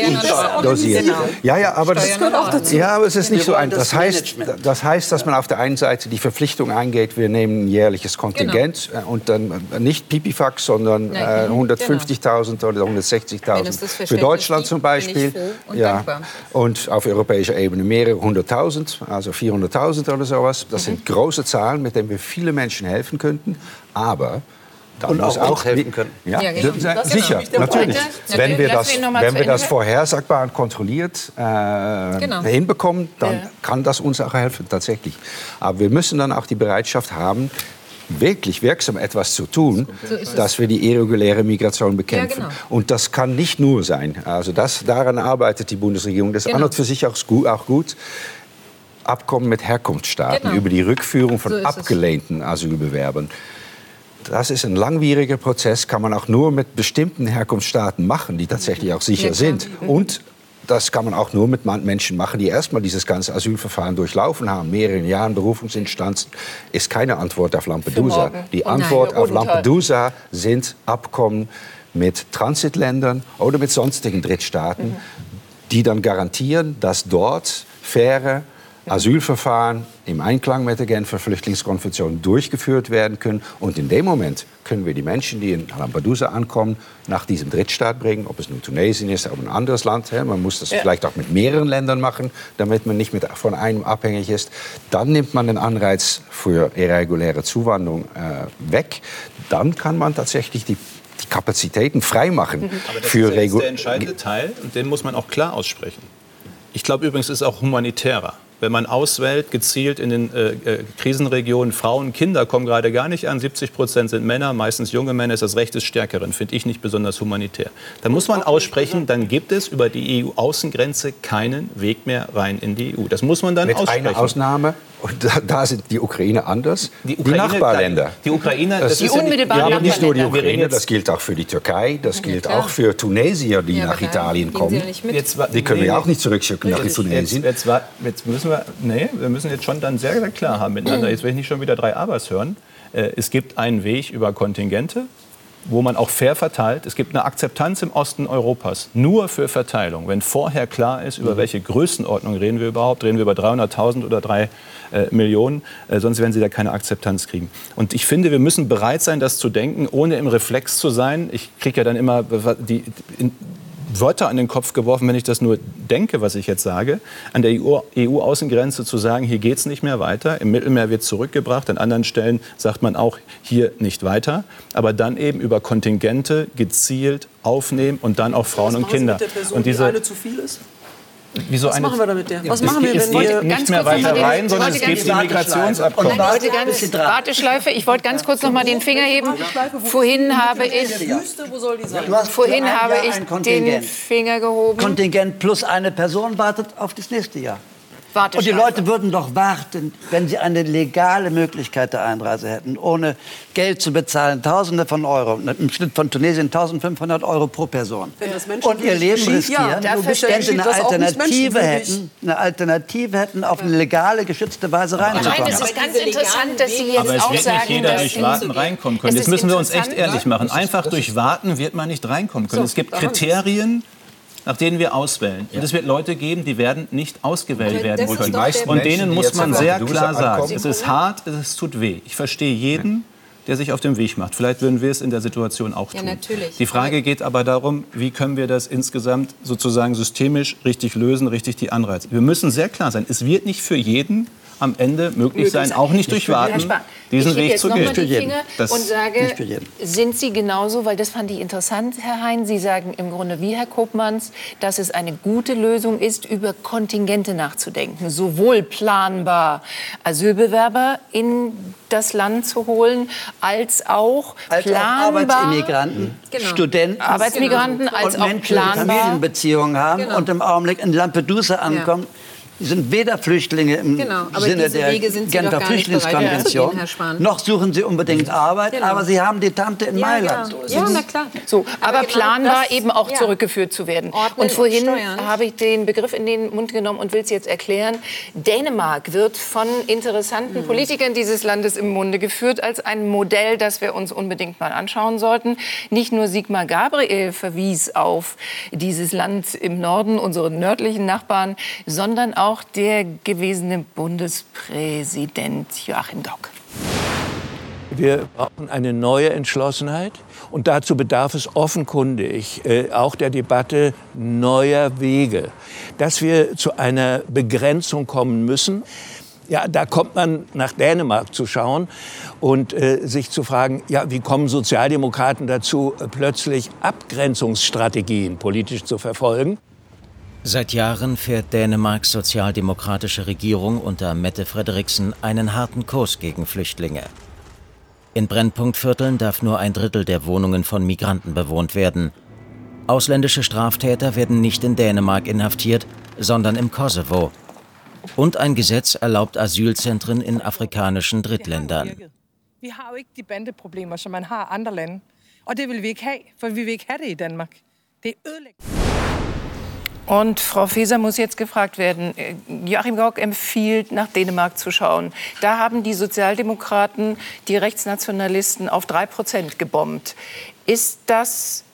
und dosiert. Genau. Ja, ja, aber das, Steuern gehört auch dazu. ja, aber es ist nicht so wollen ein. das Das heißt, das heißt, dass man auf der einen Seite die Verpflichtung eingeht, wir nehmen ein jährliches Kontingent äh, und dann äh, nicht Pipifax, sondern äh, mhm, 150.000 oder Wenn es das 160.000 für Deutschland zum bin ich Beispiel. froh und ja. dankbar. Und auf europäischer Ebene mehrere hunderttausend, also 400.000 oder sowas. Das sind große Zahlen, mit denen wir viele Menschen helfen könnten. Aber dann Und muss auch auch helfen können. Ja, Ja, genau. das- sicher, der natürlich. Punkt. Wenn wir das, wenn wir das vorhersagbar und kontrolliert äh, Genau. hinbekommen, dann Ja. kann das uns auch helfen, tatsächlich. Aber wir müssen dann auch die Bereitschaft haben, wirklich wirksam etwas zu tun, dass wir die irreguläre Migration bekämpfen. Ja, genau. Und das kann nicht nur sein. Also das, daran arbeitet die Bundesregierung. Das ist Genau. an und für sich auch gut. Auch gut. Abkommen mit Herkunftsstaaten Genau. über die Rückführung von So es. abgelehnten Asylbewerbern. Das ist ein langwieriger Prozess, kann man auch nur mit bestimmten Herkunftsstaaten machen, die tatsächlich auch sicher Ja, sind. Und das kann man auch nur mit Menschen machen, die erstmal dieses ganze Asylverfahren durchlaufen haben. Mehrere Jahren Berufungsinstanzen ist keine Antwort auf Lampedusa. Die Oh, Antwort nein. auf. Lampedusa sind Abkommen mit Transitländern oder mit sonstigen Drittstaaten, die dann garantieren, dass dort faire Asylverfahren im Einklang mit der Genfer Flüchtlingskonvention durchgeführt werden können. Und in dem Moment können wir die Menschen, die in Lampedusa ankommen, nach diesem Drittstaat bringen, ob es nun Tunesien ist oder ein anderes Land. Man muss das ja. vielleicht auch mit mehreren Ländern machen, damit man nicht mit, von einem abhängig ist. Dann nimmt man den Anreiz für irreguläre Zuwanderung äh, weg. Dann kann man tatsächlich die die Kapazitäten freimachen. Mhm. Aber das für ist der entscheidende Teil und den muss man auch klar aussprechen. Ich glaube übrigens, es ist auch humanitärer wenn man auswählt, gezielt in den äh, äh, Krisenregionen, Frauen, Kinder kommen gerade gar nicht an. 70 Prozent sind Männer, meistens junge Männer, ist das Recht des Stärkeren, finde ich nicht besonders humanitär. Da muss man aussprechen, dann gibt es über die EU-Außengrenze keinen Weg mehr rein in die EU. Das muss man dann Mit aussprechen. Mit einer Ausnahme, und da, da, sind die Ukraine anders. Die, Ukraine, die Nachbarländer. Die Ukraine, das, das die unmittelbaren ja, nicht nur die Ukraine, das gilt auch für die Türkei, das gilt ja, auch für Tunesier, die ja, nach Italien kommen. Jetzt, die können nee, wir auch nicht zurückschicken nach Tunesien. Jetzt, jetzt, jetzt, müssen wir, nee, wir müssen jetzt schon dann sehr, sehr klar haben miteinander. Jetzt will ich nicht schon wieder drei Abers hören. Äh, es gibt einen Weg über Kontingente, wo man auch fair verteilt. Es gibt eine Akzeptanz im Osten Europas nur für Verteilung. Wenn vorher klar ist, über mhm. welche Größenordnung reden wir überhaupt, reden wir über 300.000 oder 3 äh, Millionen, äh, sonst werden sie da keine Akzeptanz kriegen. Und ich finde, wir müssen bereit sein, das zu denken, ohne im Reflex zu sein. Ich kriege ja dann immer die, in, Wörter an den Kopf geworfen, wenn ich das nur denke, was ich jetzt sage, an der EU-Außengrenze e zu sagen, hier geht es nicht mehr weiter. Im Mittelmeer wird zurückgebracht, an anderen Stellen sagt man auch, hier nicht weiter. Aber dann eben über Kontingente gezielt aufnehmen und dann auch Frauen und Kinder. Person, und diese, die eine zu viel ist? Wieso Was machen wir damit der? Was es machen wir, wenn wir nicht mehr weiter rein, sondern es geht die Migrationsabkommen. Leute, ganz Warteschleife. Ich wollte ganz kurz noch mal den Finger heben. Vorhin habe ich, vorhin habe ich den Finger gehoben. Kontingent plus eine Person wartet auf das nächste Jahr. Und die Leute würden doch warten, wenn sie eine legale Möglichkeit der Einreise hätten, ohne Geld zu bezahlen, Tausende von Euro, im Schnitt von Tunesien 1500 Euro pro Person. Und ihr Leben riskieren, ja, wenn sie eine Alternative hätten, eine Alternative hätten, auf eine legale, geschützte Weise reinzukommen. Nein, es ist ganz interessant, dass Sie jetzt Aber es auch wird sagen, nicht jeder durch Warten reinkommen können. Jetzt müssen wir uns echt ehrlich machen. Einfach durch Warten wird man nicht reinkommen können. Es gibt Kriterien, nach denen wir auswählen. Ja. Und es wird Leute geben, die werden nicht ausgewählt werden können. Und denen muss man sehr klar sagen, es ist hart, es tut weh. Ich verstehe jeden, der sich auf den Weg macht. Vielleicht würden wir es in der Situation auch tun. Ja, natürlich. Die Frage geht aber darum, wie können wir das insgesamt sozusagen systemisch richtig lösen, richtig die Anreize. Wir müssen sehr klar sein, es wird nicht für jeden am Ende möglich sein, auch nicht durch Warten, diesen Weg zu gehen. Ich Finger und sage, sind Sie genauso, weil das fand ich interessant, Herr Hein, Sie sagen im Grunde wie Herr Kopmanns, dass es eine gute Lösung ist, über Kontingente nachzudenken, sowohl planbar Asylbewerber in das Land zu holen, als auch als planbar Arbeitsimmigranten, genau. Studenten, Arbeitsmigranten, als und auch Menschen, planbar die Familienbeziehungen haben genau. und im Augenblick in Lampedusa ankommen. Ja sind weder Flüchtlinge im genau, Sinne der Genfer Flüchtlingskonvention, noch suchen sie unbedingt Arbeit, genau. aber sie haben die Tante in ja, Mailand. Genau. Ja, na klar. So, aber, aber genau planbar das, eben auch ja. zurückgeführt zu werden. Ordnen und vorhin habe ich den Begriff in den Mund genommen und will es jetzt erklären. Dänemark wird von interessanten mhm. Politikern dieses Landes im Munde geführt als ein Modell, das wir uns unbedingt mal anschauen sollten. Nicht nur Sigmar Gabriel verwies auf dieses Land im Norden, unsere nördlichen Nachbarn, sondern auch auch der gewesene Bundespräsident Joachim Gauck. Wir brauchen eine neue Entschlossenheit und dazu bedarf es offenkundig äh, auch der Debatte neuer Wege, dass wir zu einer Begrenzung kommen müssen. Ja, da kommt man nach Dänemark zu schauen und äh, sich zu fragen, ja, wie kommen Sozialdemokraten dazu, plötzlich Abgrenzungsstrategien politisch zu verfolgen? Seit Jahren fährt Dänemarks sozialdemokratische Regierung unter Mette Frederiksen einen harten Kurs gegen Flüchtlinge. In Brennpunktvierteln darf nur ein Drittel der Wohnungen von Migranten bewohnt werden. Ausländische Straftäter werden nicht in Dänemark inhaftiert, sondern im Kosovo. Und ein Gesetz erlaubt Asylzentren in afrikanischen Drittländern. Wir haben nicht die Bandeproblemer, som man har andre lande. Og det vil vi ikke have, for vi vil ikke have det i Danmark. Det und Frau Faeser muss jetzt gefragt werden. Äh, Joachim Gauck empfiehlt, nach Dänemark zu schauen. Da haben die Sozialdemokraten die Rechtsnationalisten auf drei Prozent gebombt. Ist das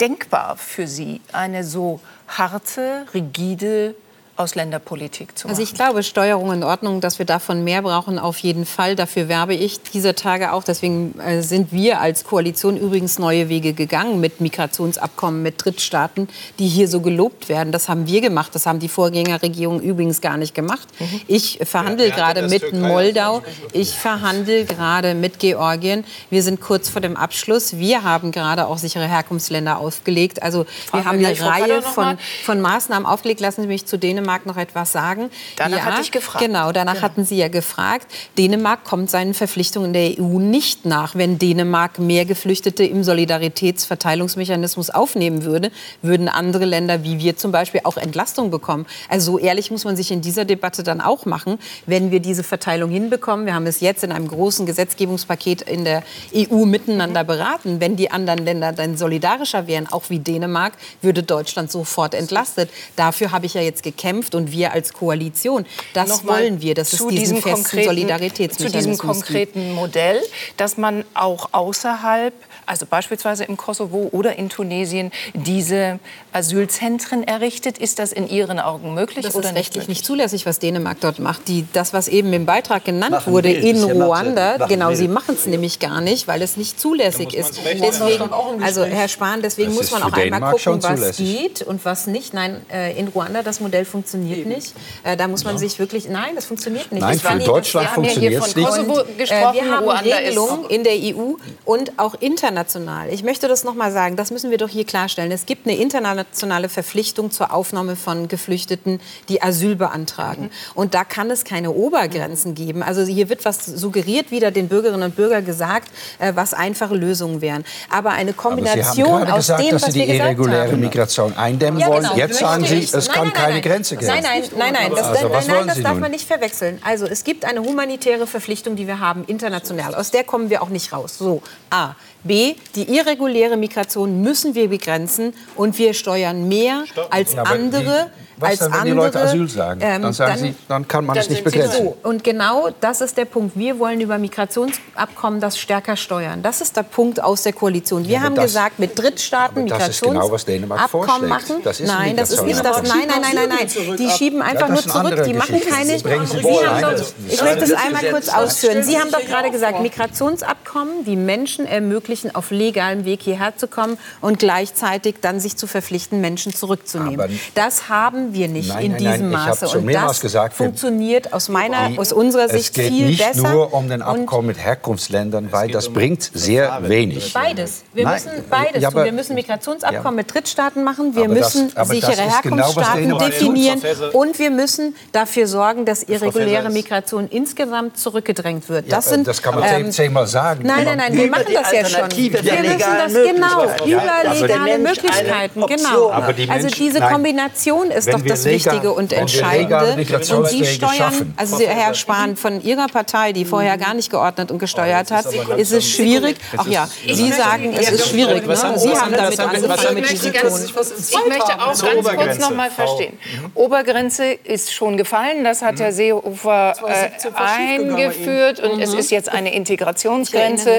denkbar für Sie, eine so harte, rigide Ausländerpolitik zu machen? Also ich glaube, Steuerung in Ordnung, dass wir davon mehr brauchen, auf jeden Fall. Dafür werbe ich dieser Tage auch. Deswegen äh, sind wir als Koalition übrigens neue Wege gegangen mit Migrationsabkommen mit Drittstaaten, die hier so gelobt werden. Das haben wir gemacht. Das haben die Vorgängerregierungen übrigens gar nicht gemacht. Mhm. Ich verhandle ja, gerade mit Türkei Moldau. Ich verhandle gerade mit Georgien. Wir sind kurz vor dem Abschluss. Wir haben gerade auch sichere Herkunftsländer aufgelegt. Also wir haben eine Reihe von, von Maßnahmen aufgelegt. Lassen Sie mich zu Dänemark noch etwas sagen. Danach ja, hatte ich gefragt. Genau, danach genau. hatten Sie ja gefragt. Dänemark kommt seinen Verpflichtungen der EU nicht nach. Wenn Dänemark mehr Geflüchtete im Solidaritätsverteilungsmechanismus aufnehmen würde, würden andere Länder wie wir zum Beispiel auch Entlastung bekommen. Also so ehrlich muss man sich in dieser Debatte dann auch machen, wenn wir diese Verteilung hinbekommen. Wir haben es jetzt in einem großen Gesetzgebungspaket in der EU miteinander beraten. Wenn die anderen Länder dann solidarischer wären, auch wie Dänemark, würde Deutschland sofort entlastet. Dafür habe ich ja jetzt gekämpft und wir als Koalition. Das Nochmal wollen wir, dass es diesen festen Solidaritätsmechanismus Zu diesem konkreten gibt. Modell, dass man auch außerhalb also beispielsweise im Kosovo oder in Tunesien, diese Asylzentren errichtet. Ist das in Ihren Augen möglich das oder ist rechtlich nicht, zulässig, was Dänemark dort macht. Die, das, was eben im Beitrag genannt machen wurde in Ruanda, machen genau, sie machen es nämlich gar nicht, weil es nicht zulässig ist. Deswegen, also Herr Spahn, deswegen muss man auch einmal gucken, was geht und was nicht. Nein, äh, in Ruanda das Modell funktioniert eben. nicht. Äh, da muss man ja. sich wirklich, nein, das funktioniert nicht. Nein, für Deutschland funktioniert es nicht. Kosovo gesprochen, äh, wir haben Ruanda Regelungen in der EU und auch international international. Ich möchte das noch mal sagen, das müssen wir doch hier klarstellen. Es gibt eine internationale Verpflichtung zur Aufnahme von Geflüchteten, die Asyl beantragen. Mhm. Und da kann es keine Obergrenzen geben. Also hier wird was suggeriert wieder den Bürgerinnen und Bürgern gesagt, äh, was einfache Lösungen wären. Aber eine Kombination Aber Sie haben aus gesagt, dem, dass was Sie die irreguläre Migration eindämmen ja, genau. wollen. Jetzt sagen Sie, es kann nein, keine Grenze geben. Nein, nein, nein, nein, das, also, nein, nein, das darf man nicht verwechseln. Also es gibt eine humanitäre Verpflichtung, die wir haben international. Aus der kommen wir auch nicht raus. So, A. B, die irreguläre Migration müssen wir begrenzen und wir steuern mehr Stopp. als ja, andere. Was als dann, wenn andere, die Leute Asyl sagen? Ähm, dann sagen dann, Sie, dann kann man es nicht begrenzen. So. Und genau das ist der Punkt. Wir wollen über Migrationsabkommen das stärker steuern. Das ist der Punkt aus der Koalition. Wir ja, haben das, gesagt, mit Drittstaaten Migrationsabkommen genau, machen. Das nein, das ist nicht das. Nein, nein, nein, nein, nein. Die schieben einfach ja, nur zurück. Die machen keine. Sie haben doch, ich möchte es einmal kurz ausführen. Sie haben doch gerade gesagt, Migrationsabkommen, die Menschen ermöglichen, auf legalem Weg hierher zu kommen und gleichzeitig dann sich zu verpflichten, Menschen zurückzunehmen. Das haben wir nicht nein, in nein, diesem nein, Maße. Und das gesagt, funktioniert aus meiner, die, aus unserer Sicht viel besser. Es geht nicht nur um den Abkommen mit Herkunftsländern, weil das um bringt sehr wenig. Beides. Wir müssen beides ja, tun. Wir müssen Migrationsabkommen ja. mit Drittstaaten machen. Wir müssen das, sichere genau, Herkunftsstaaten genau, definieren. Und wir müssen dafür sorgen, dass irreguläre Migration insgesamt zurückgedrängt wird. Das, sind, das kann man ähm, zehnmal sagen. Nein, nein, nein, wir machen das ja schon. Wir müssen das genau über legale Möglichkeiten. Genau. Also diese Kombination ist doch das Wichtige und Entscheidende. Und Sie steuern, also Herr Spahn von Ihrer Partei, die vorher gar nicht geordnet und gesteuert hat, ist es schwierig. Ach ja, Sie sagen, es ist schwierig. Ne? Sie haben damit angefangen mit diesem Ton. Ich möchte auch ganz kurz noch mal verstehen. Obergrenze ist schon gefallen. Das hat Herr Seehofer äh, eingeführt und es ist jetzt eine Integrationsgrenze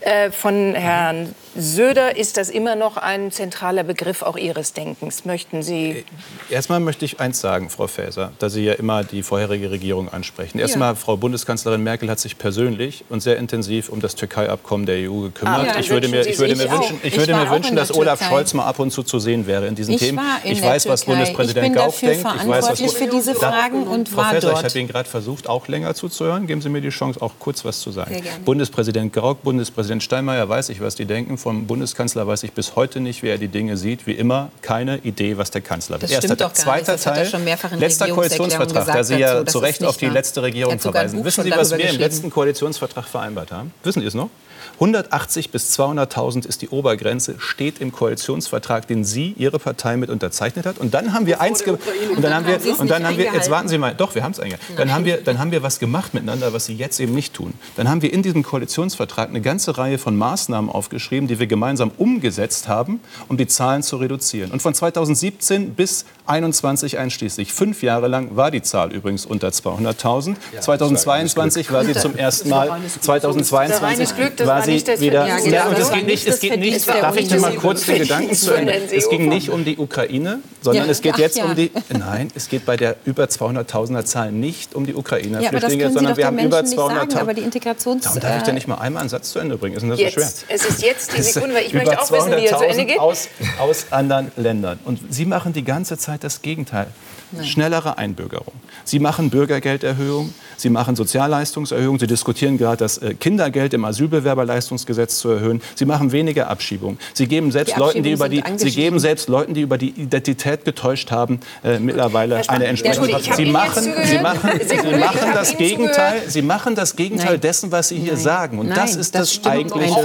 äh, von Herrn Söder. Ist das immer noch ein zentraler Begriff auch Ihres Denkens? Möchten Sie? Erstmal möchte ich eins sagen, Frau Faeser, da Sie ja immer die vorherige Regierung ansprechen. Erstmal, ja. Frau Bundeskanzlerin Merkel hat sich persönlich und sehr intensiv um das Türkei-Abkommen der EU gekümmert. Ah, ja, ich würde mir, ich würde mir wünschen, ich, ich würde mir wünschen dass Olaf Scholz mal ab und zu zu sehen wäre in diesen ich Themen. In ich weiß, was Bundespräsident Gauck denkt. Ich weiß, was für diese Fragen da, und Frau war Faeser, dort. ich habe Ihnen gerade versucht, auch länger zuzuhören. Geben Sie mir die Chance, auch kurz was zu sagen. Bundespräsident Gauck, Bundespräsident Steinmeier, weiß ich, was die denken. Vom Bundeskanzler weiß ich bis heute nicht, wie er die Dinge sieht. Wie immer, keine Idee, was der Kanzler will. Das stimmt doch gar nicht. Das Teil, hat er schon mehrfach in letzter Koalitionsvertrag, da Sie ja dazu, zu Recht auf die letzte Regierung verweisen. Wissen Sie, was wir im letzten Koalitionsvertrag vereinbart haben? Wissen Sie es noch? 180 bis 200.000 ist die Obergrenze, steht im Koalitionsvertrag, den Sie, Ihre Partei mit unterzeichnet hat. Und dann haben wir eins und dann haben wir und dann haben wir jetzt warten Sie mal, doch, wir haben es eingehalten. Dann haben wir dann haben wir was gemacht miteinander, was Sie jetzt eben nicht tun. Dann haben wir in diesem Koalitionsvertrag eine ganze Reihe von Maßnahmen aufgeschrieben, die wir gemeinsam umgesetzt haben, um die Zahlen zu reduzieren. Und von 2017 bis 2021 einschließlich, fünf Jahre lang war die Zahl übrigens unter 200.000. Ja, 2022 war sie zum ersten Mal, 2022 war sie wieder... Ja, und es geht nicht, es geht nicht darf ich dir mal kurz den Gedanken zu Ende? Es ging nicht um die Ukraine, sondern es geht jetzt um die... Nein, es geht bei der über 200.000er Zahl nicht um die Ukrainer-Flüchtlinge, sondern wir haben über 200.000... Aber die Integrations... Darum darf ich dir nicht mal einmal einen Satz zu Ende bringen. Ist denn das so schwer? Es ist jetzt die Sekunde, weil ich möchte auch wissen, wie er zu Ende geht. Aus, aus anderen Ländern. Und Sie machen die ganze Zeit das Gegenteil. Nein. Schnellere Einbürgerung. Sie machen Bürgergelderhöhung, Sie machen Sozialleistungserhöhung, Sie diskutieren gerade das äh, Kindergeld im Asylbewerberleistungsgesetz zu erhöhen. Sie machen weniger Abschiebung. Sie geben selbst die Leuten, die über die, Sie geben selbst Leuten, die über die Identität getäuscht haben, äh, mittlerweile eine entsprechende. Sie machen, Sie machen, Sie machen das Gegenteil. Sie machen das Gegenteil Nein. dessen, was Sie hier Nein. sagen. Und das ist das, das eigentliche.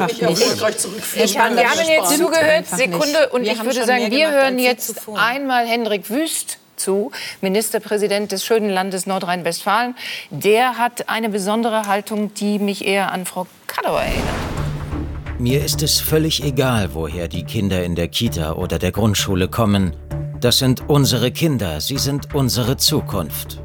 Ich habe, wir haben jetzt zugehört, Sekunde, und ich würde sagen, wir hören jetzt einmal Hendrik Wüst zu, Ministerpräsident des schönen Landes Nordrhein-Westfalen. Der hat eine besondere Haltung, die mich eher an Frau Kadauer erinnert. Mir ist es völlig egal, woher die Kinder in der Kita oder der Grundschule kommen. Das sind unsere Kinder, sie sind unsere Zukunft.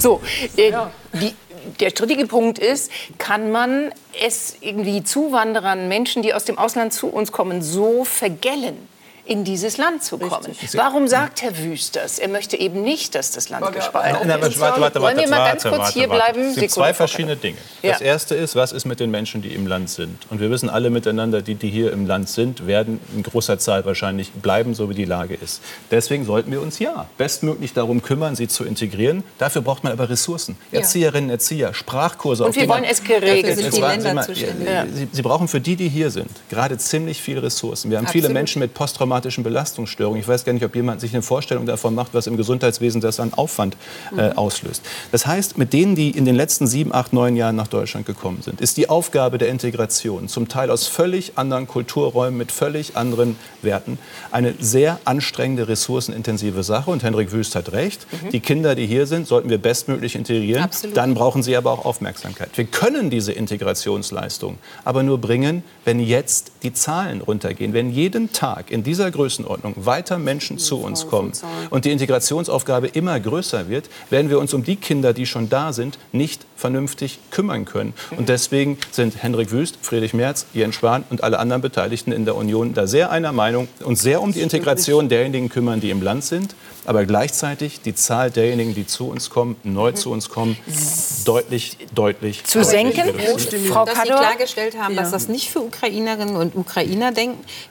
So, äh, die, der strittige Punkt ist, kann man es irgendwie Zuwanderern, Menschen, die aus dem Ausland zu uns kommen, so vergällen? In dieses Land zu kommen. Richtig. Warum sagt Herr Wüst das? Er möchte eben nicht, dass das Land gespalten wird. Warte, warte, Wollen wir mal ganz kurz hier bleiben? Es gibt zwei verschiedene Dinge. Das erste ist, was ist mit den Menschen, die im Land sind? Und wir wissen alle miteinander, die, die hier im Land sind, werden in großer Zahl wahrscheinlich bleiben, so wie die Lage ist. Deswegen sollten wir uns ja bestmöglich darum kümmern, sie zu integrieren. Dafür braucht man aber Ressourcen. Erzieherinnen, Erzieher, Sprachkurse. Und wir wollen es geregelt. Sind die Länder Sie, Sie, Sie brauchen für die, die hier sind, gerade ziemlich viele Ressourcen. Wir haben Absolut. viele Menschen mit posttraumatischen posttraumatischen Belastungsstörungen. Ich weiß gar nicht, ob jemand sich eine Vorstellung davon macht, was im Gesundheitswesen das an Aufwand äh, mhm. auslöst. Das heißt, mit denen, die in den letzten sieben, acht, neun Jahren nach Deutschland gekommen sind, ist die Aufgabe der Integration, zum Teil aus völlig anderen Kulturräumen mit völlig anderen Werten, eine sehr anstrengende, ressourcenintensive Sache. Und Hendrik Wüst hat recht. Mhm. Die Kinder, die hier sind, sollten wir bestmöglich integrieren. Absolut. Dann brauchen sie aber auch Aufmerksamkeit. Wir können diese Integrationsleistung aber nur bringen, wenn jetzt die Zahlen runtergehen, wenn jeden Tag in dieser Größenordnung weiter Menschen zu uns kommen und die Integrationsaufgabe immer größer wird, werden wir uns um die Kinder, die schon da sind, nicht vernünftig kümmern können. Und deswegen sind Hendrik Wüst, Friedrich Merz, Jens Spahn und alle anderen Beteiligten in der Union da sehr einer Meinung und sehr um die Integration derjenigen kümmern, die im Land sind, aber gleichzeitig die Zahl derjenigen, die zu uns kommen, neu zu uns kommen, deutlich, deutlich zu senken. Frau dass Sie klargestellt haben, ja. dass das nicht für Ukrainerinnen und Ukrainer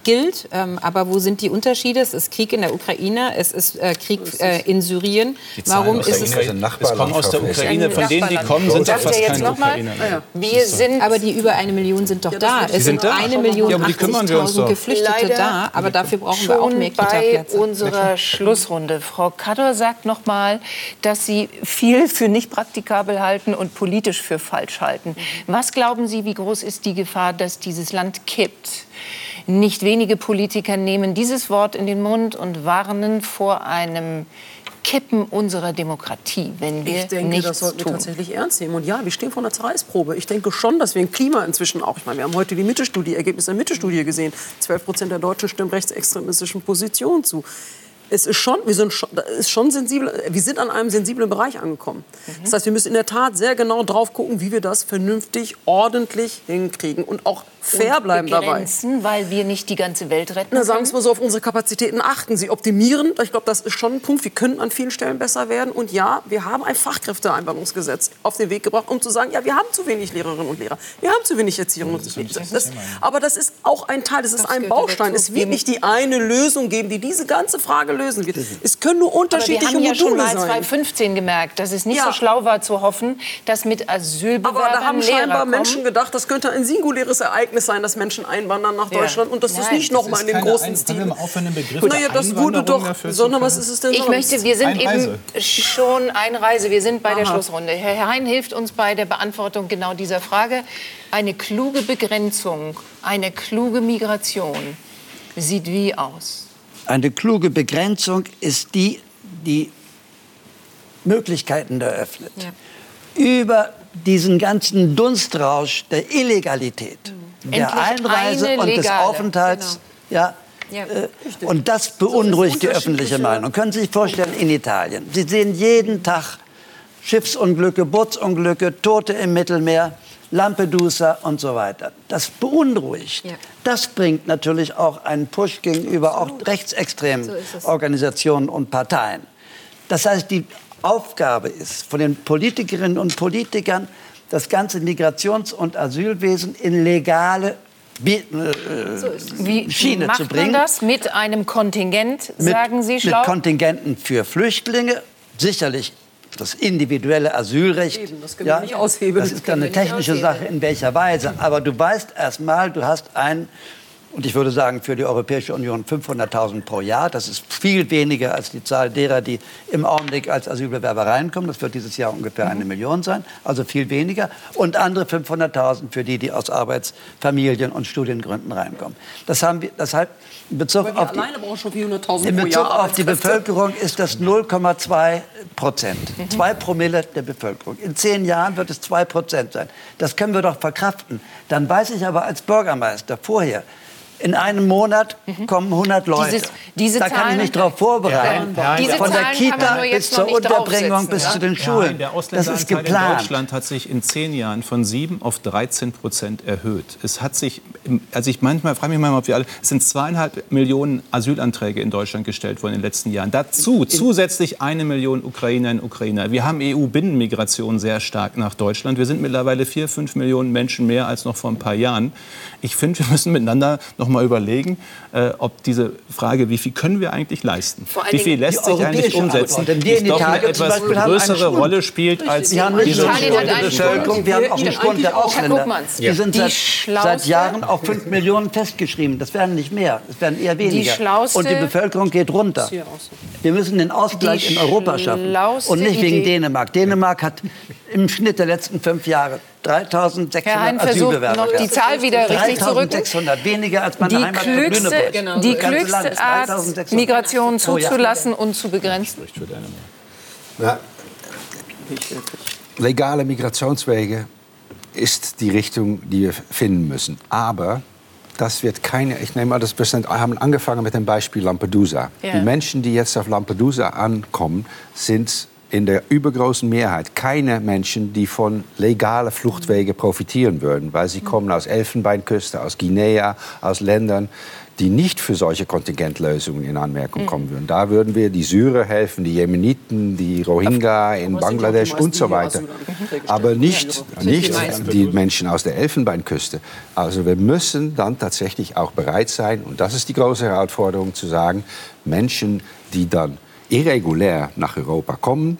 gilt, ähm, aber wo sind die Unterschiede? Es ist Krieg in der Ukraine, es ist äh, Krieg äh, in Syrien. Warum ist es? Es kommen aus der Ukraine, von denen die kommen, sind fast keine Ukrainer. Ah, wir sind, aber die über eine Million sind doch da. Es sind eine Million ja, 80.000 Geflüchtete da, aber dafür brauchen wir auch mehr Kita-Plätze. Bei unserer Schlussrunde Frau Kador sagt noch mal, dass Sie viel für nicht praktikabel halten und politisch für falsch halten. Was glauben Sie, wie groß ist die Gefahr, dass dieses Land kippt? Nicht wenige Politiker nehmen dieses Wort in den Mund und warnen vor einem Kippen unserer Demokratie, wenn wir Ich denke, nichts das sollten tun. wir tatsächlich ernst nehmen. Und ja, wir stehen vor einer Zerreißprobe. Ich denke schon, dass wir im Klima inzwischen auch, ich meine, wir haben heute die Mitte-Studie, Ergebnisse der Mitte-Studie gesehen. 12 Prozent der Deutschen stimmen rechtsextremistischen Positionen zu es ist schon, wir sind schon, ist schon sensibel, wir sind an einem sensiblen Bereich angekommen. Mhm. Das heißt, wir müssen in der Tat sehr genau drauf gucken, wie wir das vernünftig, ordentlich hinkriegen und auch fair bleiben dabei. weil wir nicht die ganze Welt retten Na, sagen Sie mal so, auf unsere Kapazitäten achten Sie, optimieren. Ich glaube, das ist schon ein Punkt. Wir können an vielen Stellen besser werden. Und ja, wir haben ein Fachkräfteeinwanderungsgesetz auf den Weg gebracht, um zu sagen, ja, wir haben zu wenig Lehrerinnen und Lehrer. Wir haben zu wenig Erzieherinnen und Erzieher. aber das ist auch ein Teil, das ist das ein Baustein. Es wird nicht die eine Lösung geben, die diese ganze Frage lösen wird. Es können nur unterschiedliche Aber wir haben ja schon mal 2015 gemerkt, dass es nicht ja. so schlau war zu hoffen, dass mit Asylbewerbern Aber da haben Lehrer scheinbar kommen. Menschen gedacht, das könnte ein singuläres Ereignis sein, dass Menschen einwandern nach Deutschland ja. und dass das nicht noch mal in dem großen ein, Stil. Wir aufhören, den Begriff naja, das wurde doch. Sondern was ist es denn Ich sonst? möchte, wir sind Einreise. eben schon Einreise. Wir sind bei Aha. der Schlussrunde. Herr Hein hilft uns bei der Beantwortung genau dieser Frage. Eine kluge Begrenzung, eine kluge Migration sieht wie aus? Eine kluge Begrenzung ist die, die Möglichkeiten eröffnet. Ja. Über diesen ganzen Dunstrausch der Illegalität, der Einreise und des Aufenthalts. Genau. Ja, ja, äh, und das beunruhigt so die öffentliche Meinung. Können Sie sich vorstellen, in Italien, Sie sehen jeden Tag Schiffsunglücke, Bootsunglücke, Tote im Mittelmeer, Lampedusa und so weiter. Das beunruhigt. Ja. Das bringt natürlich auch einen Push gegenüber Absolut. auch rechtsextremen so Organisationen und Parteien. Das heißt, die Aufgabe ist von den Politikerinnen und Politikern, das ganze Migrations- und Asylwesen in legale äh, so Wie Schiene macht zu bringen. Man das mit einem Kontingent, sagen mit, Sie schlau? Mit Kontingenten für Flüchtlinge, sicherlich das individuelle Asylrecht. Eben, das können ja, wir nicht aushebeln. Das ist dann eine technische Sache, in welcher Weise. Aber du weißt erst mal, du hast ein und ich würde sagen, für die Europäische Union 500.000 pro Jahr. Das ist viel weniger als die Zahl derer, die im Augenblick als Asylbewerber reinkommen. Das wird dieses Jahr ungefähr eine Million sein, also viel weniger. Und andere 500.000 für die, die aus Arbeits-, Familien- und Studiengründen reinkommen. Das haben wir, deshalb in Bezug auf die, in Bezug auf die Bevölkerung ist das 0,2 Prozent. Mhm. Zwei Promille der Bevölkerung. In zehn Jahren wird es zwei Prozent sein. Das können wir doch verkraften. Dann weiß ich aber als Bürgermeister vorher, in einem Monat mhm. kommen 100 Leute. Dieses, diese da kann ich mich darauf vorbereiten. Ja, ja, Von der Kita bis zur Unterbringung bis ja? zu den Schulen. Das ist geplant. in Deutschland hat sich in zehn Jahren von 7 auf 13 Prozent erhöht. Es hat sich, also ich manchmal frage mich manchmal, ob wir alle, es sind zweieinhalb Millionen Asylanträge in Deutschland gestellt worden in den letzten Jahren. Dazu zusätzlich eine Million Ukrainerinnen und Ukrainer. Wir haben EU-Binnenmigration sehr stark nach Deutschland. Wir sind mittlerweile vier, fünf Millionen Menschen mehr als noch vor ein paar Jahren. Ich finde, wir müssen miteinander noch mal überlegen, äh, ob diese Frage, wie viel können wir eigentlich leisten, wie viel lässt sich eigentlich umsetzen, denn wir in doch eine etwas größere Rolle spielt als wir haben nicht die Bevölkerung, wir haben auch einen Schwund der Ausländer. Die sind seit, seit Jahren auf 5 Millionen festgeschrieben. Das werden nicht mehr, es werden eher weniger. Die und die Bevölkerung geht runter. Wir müssen den Ausgleich in Europa schaffen. Und nicht wegen Dänemark. Dänemark hat im Schnitt der letzten fünf Jahre 3.600 Herr Hein Asylbewerber. noch die Zahl wieder richtig zu rücken. 3.600, weniger als meine die Heimat klügste, genau. Die klügste Art, Migration zuzulassen und zu begrenzen. Ja. Legale Migrationswege ist die Richtung, die wir finden müssen. Aber das wird keine, ich nehme mal das wir haben angefangen mit dem Beispiel Lampedusa. Ja. Die Menschen, die jetzt auf Lampedusa ankommen, sind in der übergroßen Mehrheit keine Menschen, die von legalen Fluchtwegen profitieren würden, weil sie kommen aus Elfenbeinküste, aus Guinea, aus Ländern, die nicht für solche Kontingentlösungen in Anmerkung kommen würden. Da würden wir die Syrer helfen, die Jemeniten, die Rohingya in Bangladesch und so weiter. Aber nicht, nicht die Menschen aus der Elfenbeinküste. Also wir müssen dann tatsächlich auch bereit sein, und das ist die große Herausforderung, zu sagen, Menschen, die dann irregulär nach Europa kommen,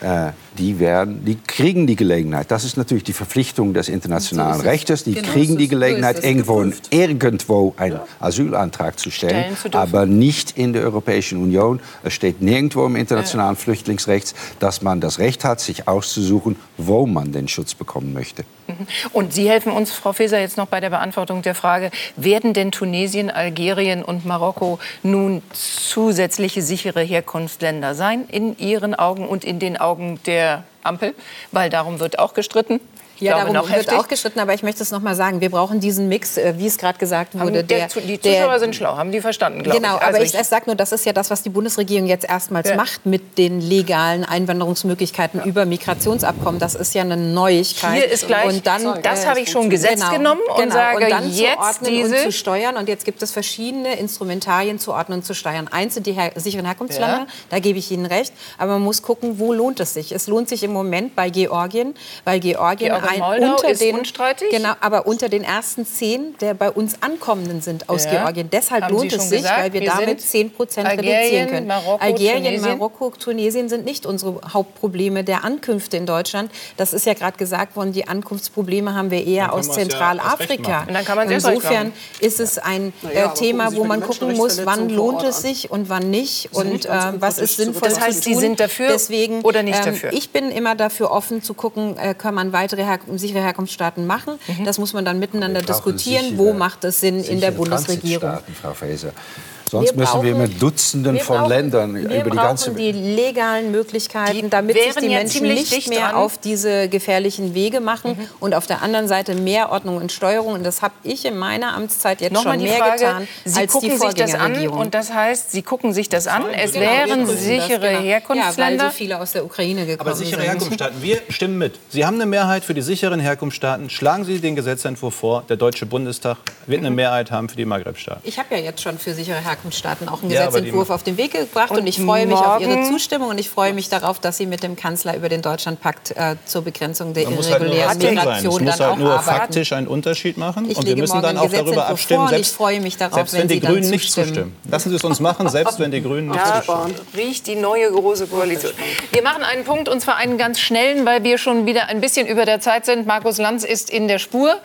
äh, die, werden, die kriegen die Gelegenheit. Das ist natürlich die Verpflichtung des internationalen so Rechtes. Die genau, kriegen die Gelegenheit, irgendwo, irgendwo einen Asylantrag zu stellen, stellen zu aber nicht in der Europäischen Union. Es steht nirgendwo im internationalen ja. Flüchtlingsrecht, dass man das Recht hat, sich auszusuchen, wo man den Schutz bekommen möchte. Mhm. Und Sie helfen uns, Frau Faeser, jetzt noch bei der Beantwortung der Frage, werden denn Tunesien, Algerien und Marokko nun zusätzliche sichere Herkunftsländer sein in Ihren Augen und in den Augen der Ampel? Weil darum wird auch gestritten. Ja, darum wird heftig. auch gestritten, aber ich möchte es noch mal sagen. Wir brauchen diesen Mix, äh, wie es gerade gesagt wurde. Der, der, die Zuschauer der, sind schlau, haben die verstanden, glaube genau, ich. Genau, aber ich, ich sage nur, das ist ja das, was die Bundesregierung jetzt erstmals ja. macht mit den legalen Einwanderungsmöglichkeiten ja. über Migrationsabkommen. Das ist ja eine Neuigkeit. Hier ist gleich, und dann, das habe ich schon Gesetz genau, genommen und genau. sage und dann jetzt zu diese... und zu steuern. Und jetzt gibt es verschiedene Instrumentarien zu ordnen und zu steuern. Eins sind die her sicheren Herkunftsländer, ja. da gebe ich Ihnen recht. Aber man muss gucken, wo lohnt es sich. Es lohnt sich im Moment bei Georgien, weil Georgien, Georgien ein, unter den den, unstreitig. Genau, aber unter den ersten zehn der bei uns ankommenden sind aus ja. Georgien. Deshalb Haben lohnt es sich, gesagt, weil wir, wir damit 10 Prozent reduzieren können. Marokko, Algerien, Tunesien. Marokko, Tunesien sind nicht unsere Hauptprobleme der Ankünfte in Deutschland. Das ist ja gerade gesagt worden, die Ankunftsprobleme haben wir eher aus Zentralafrika. Ja Insofern ist es ein ja, äh, Thema, wo man gucken muss, wann lohnt es sich und wann nicht und äh, was ist sinnvoll Das heißt, Sie sind dafür Deswegen, oder nicht ähm, dafür? Ich bin immer dafür offen zu gucken, äh, kann man weitere Her sichere Herkunft Herkunftsstaaten machen. Mhm. Das muss man dann miteinander diskutieren. Wo macht es Sinn in der Bundesregierung? Frau Faeser. Sonst wir müssen wir mit Dutzenden von brauchen, Ländern über die ganze Welt. die legalen Möglichkeiten, damit sich die Menschen nicht mehr dran. auf diese gefährlichen Wege machen mhm. und auf der anderen Seite mehr Ordnung und Steuerung. Und das habe ich in meiner Amtszeit jetzt Nochmal schon mehr Frage, getan Sie als gucken die sich das an und das heißt, Sie gucken sich das an. Es genau, wären sichere genau. Herkunftsländer. Ja, weil so viele aus der Ukraine gekommen Aber sichere sind. Herkunftsstaaten, wir stimmen mit. Sie haben eine Mehrheit für die sicheren Herkunftsstaaten. Schlagen Sie den Gesetzentwurf vor. Der Deutsche Bundestag wird eine Mehrheit haben für die Maghreb-Staaten. Ich habe ja jetzt schon für sichere Herkunftsstaaten auch einen ja, Gesetzentwurf auf den Weg gebracht und, und ich freue mich auf Ihre Zustimmung und ich freue mich darauf, dass Sie mit dem Kanzler über den Deutschlandpakt äh, zur Begrenzung der halt irregulären halt Migration dann halt nur arbeiten. faktisch einen Unterschied machen ich und wir müssen dann auch darüber abstimmen, selbst, ich freue mich darauf, selbst wenn, wenn die Grünen nicht zustimmen. Lassen Sie es uns machen, selbst wenn die Grünen nicht ja, zustimmen. riecht die neue große Koalition. Wir machen einen Punkt und zwar einen ganz schnellen, weil wir schon wieder ein bisschen über der Zeit sind. Markus Lanz ist in der Spur.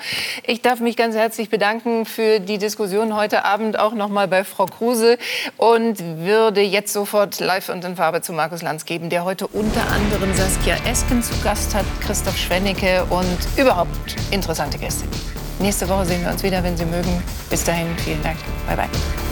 Ich darf mich ganz herzlich bedanken für die Diskussion heute Abend auch noch mal bei Frau Kruse und würde jetzt sofort live und in Farbe zu Markus Lanz geben, der heute unter anderem Saskia Esken zu Gast hat, Christoph Schwennecke und überhaupt interessante Gäste. Nächste Woche sehen wir uns wieder, wenn Sie mögen. Bis dahin, vielen Dank. Bye bye.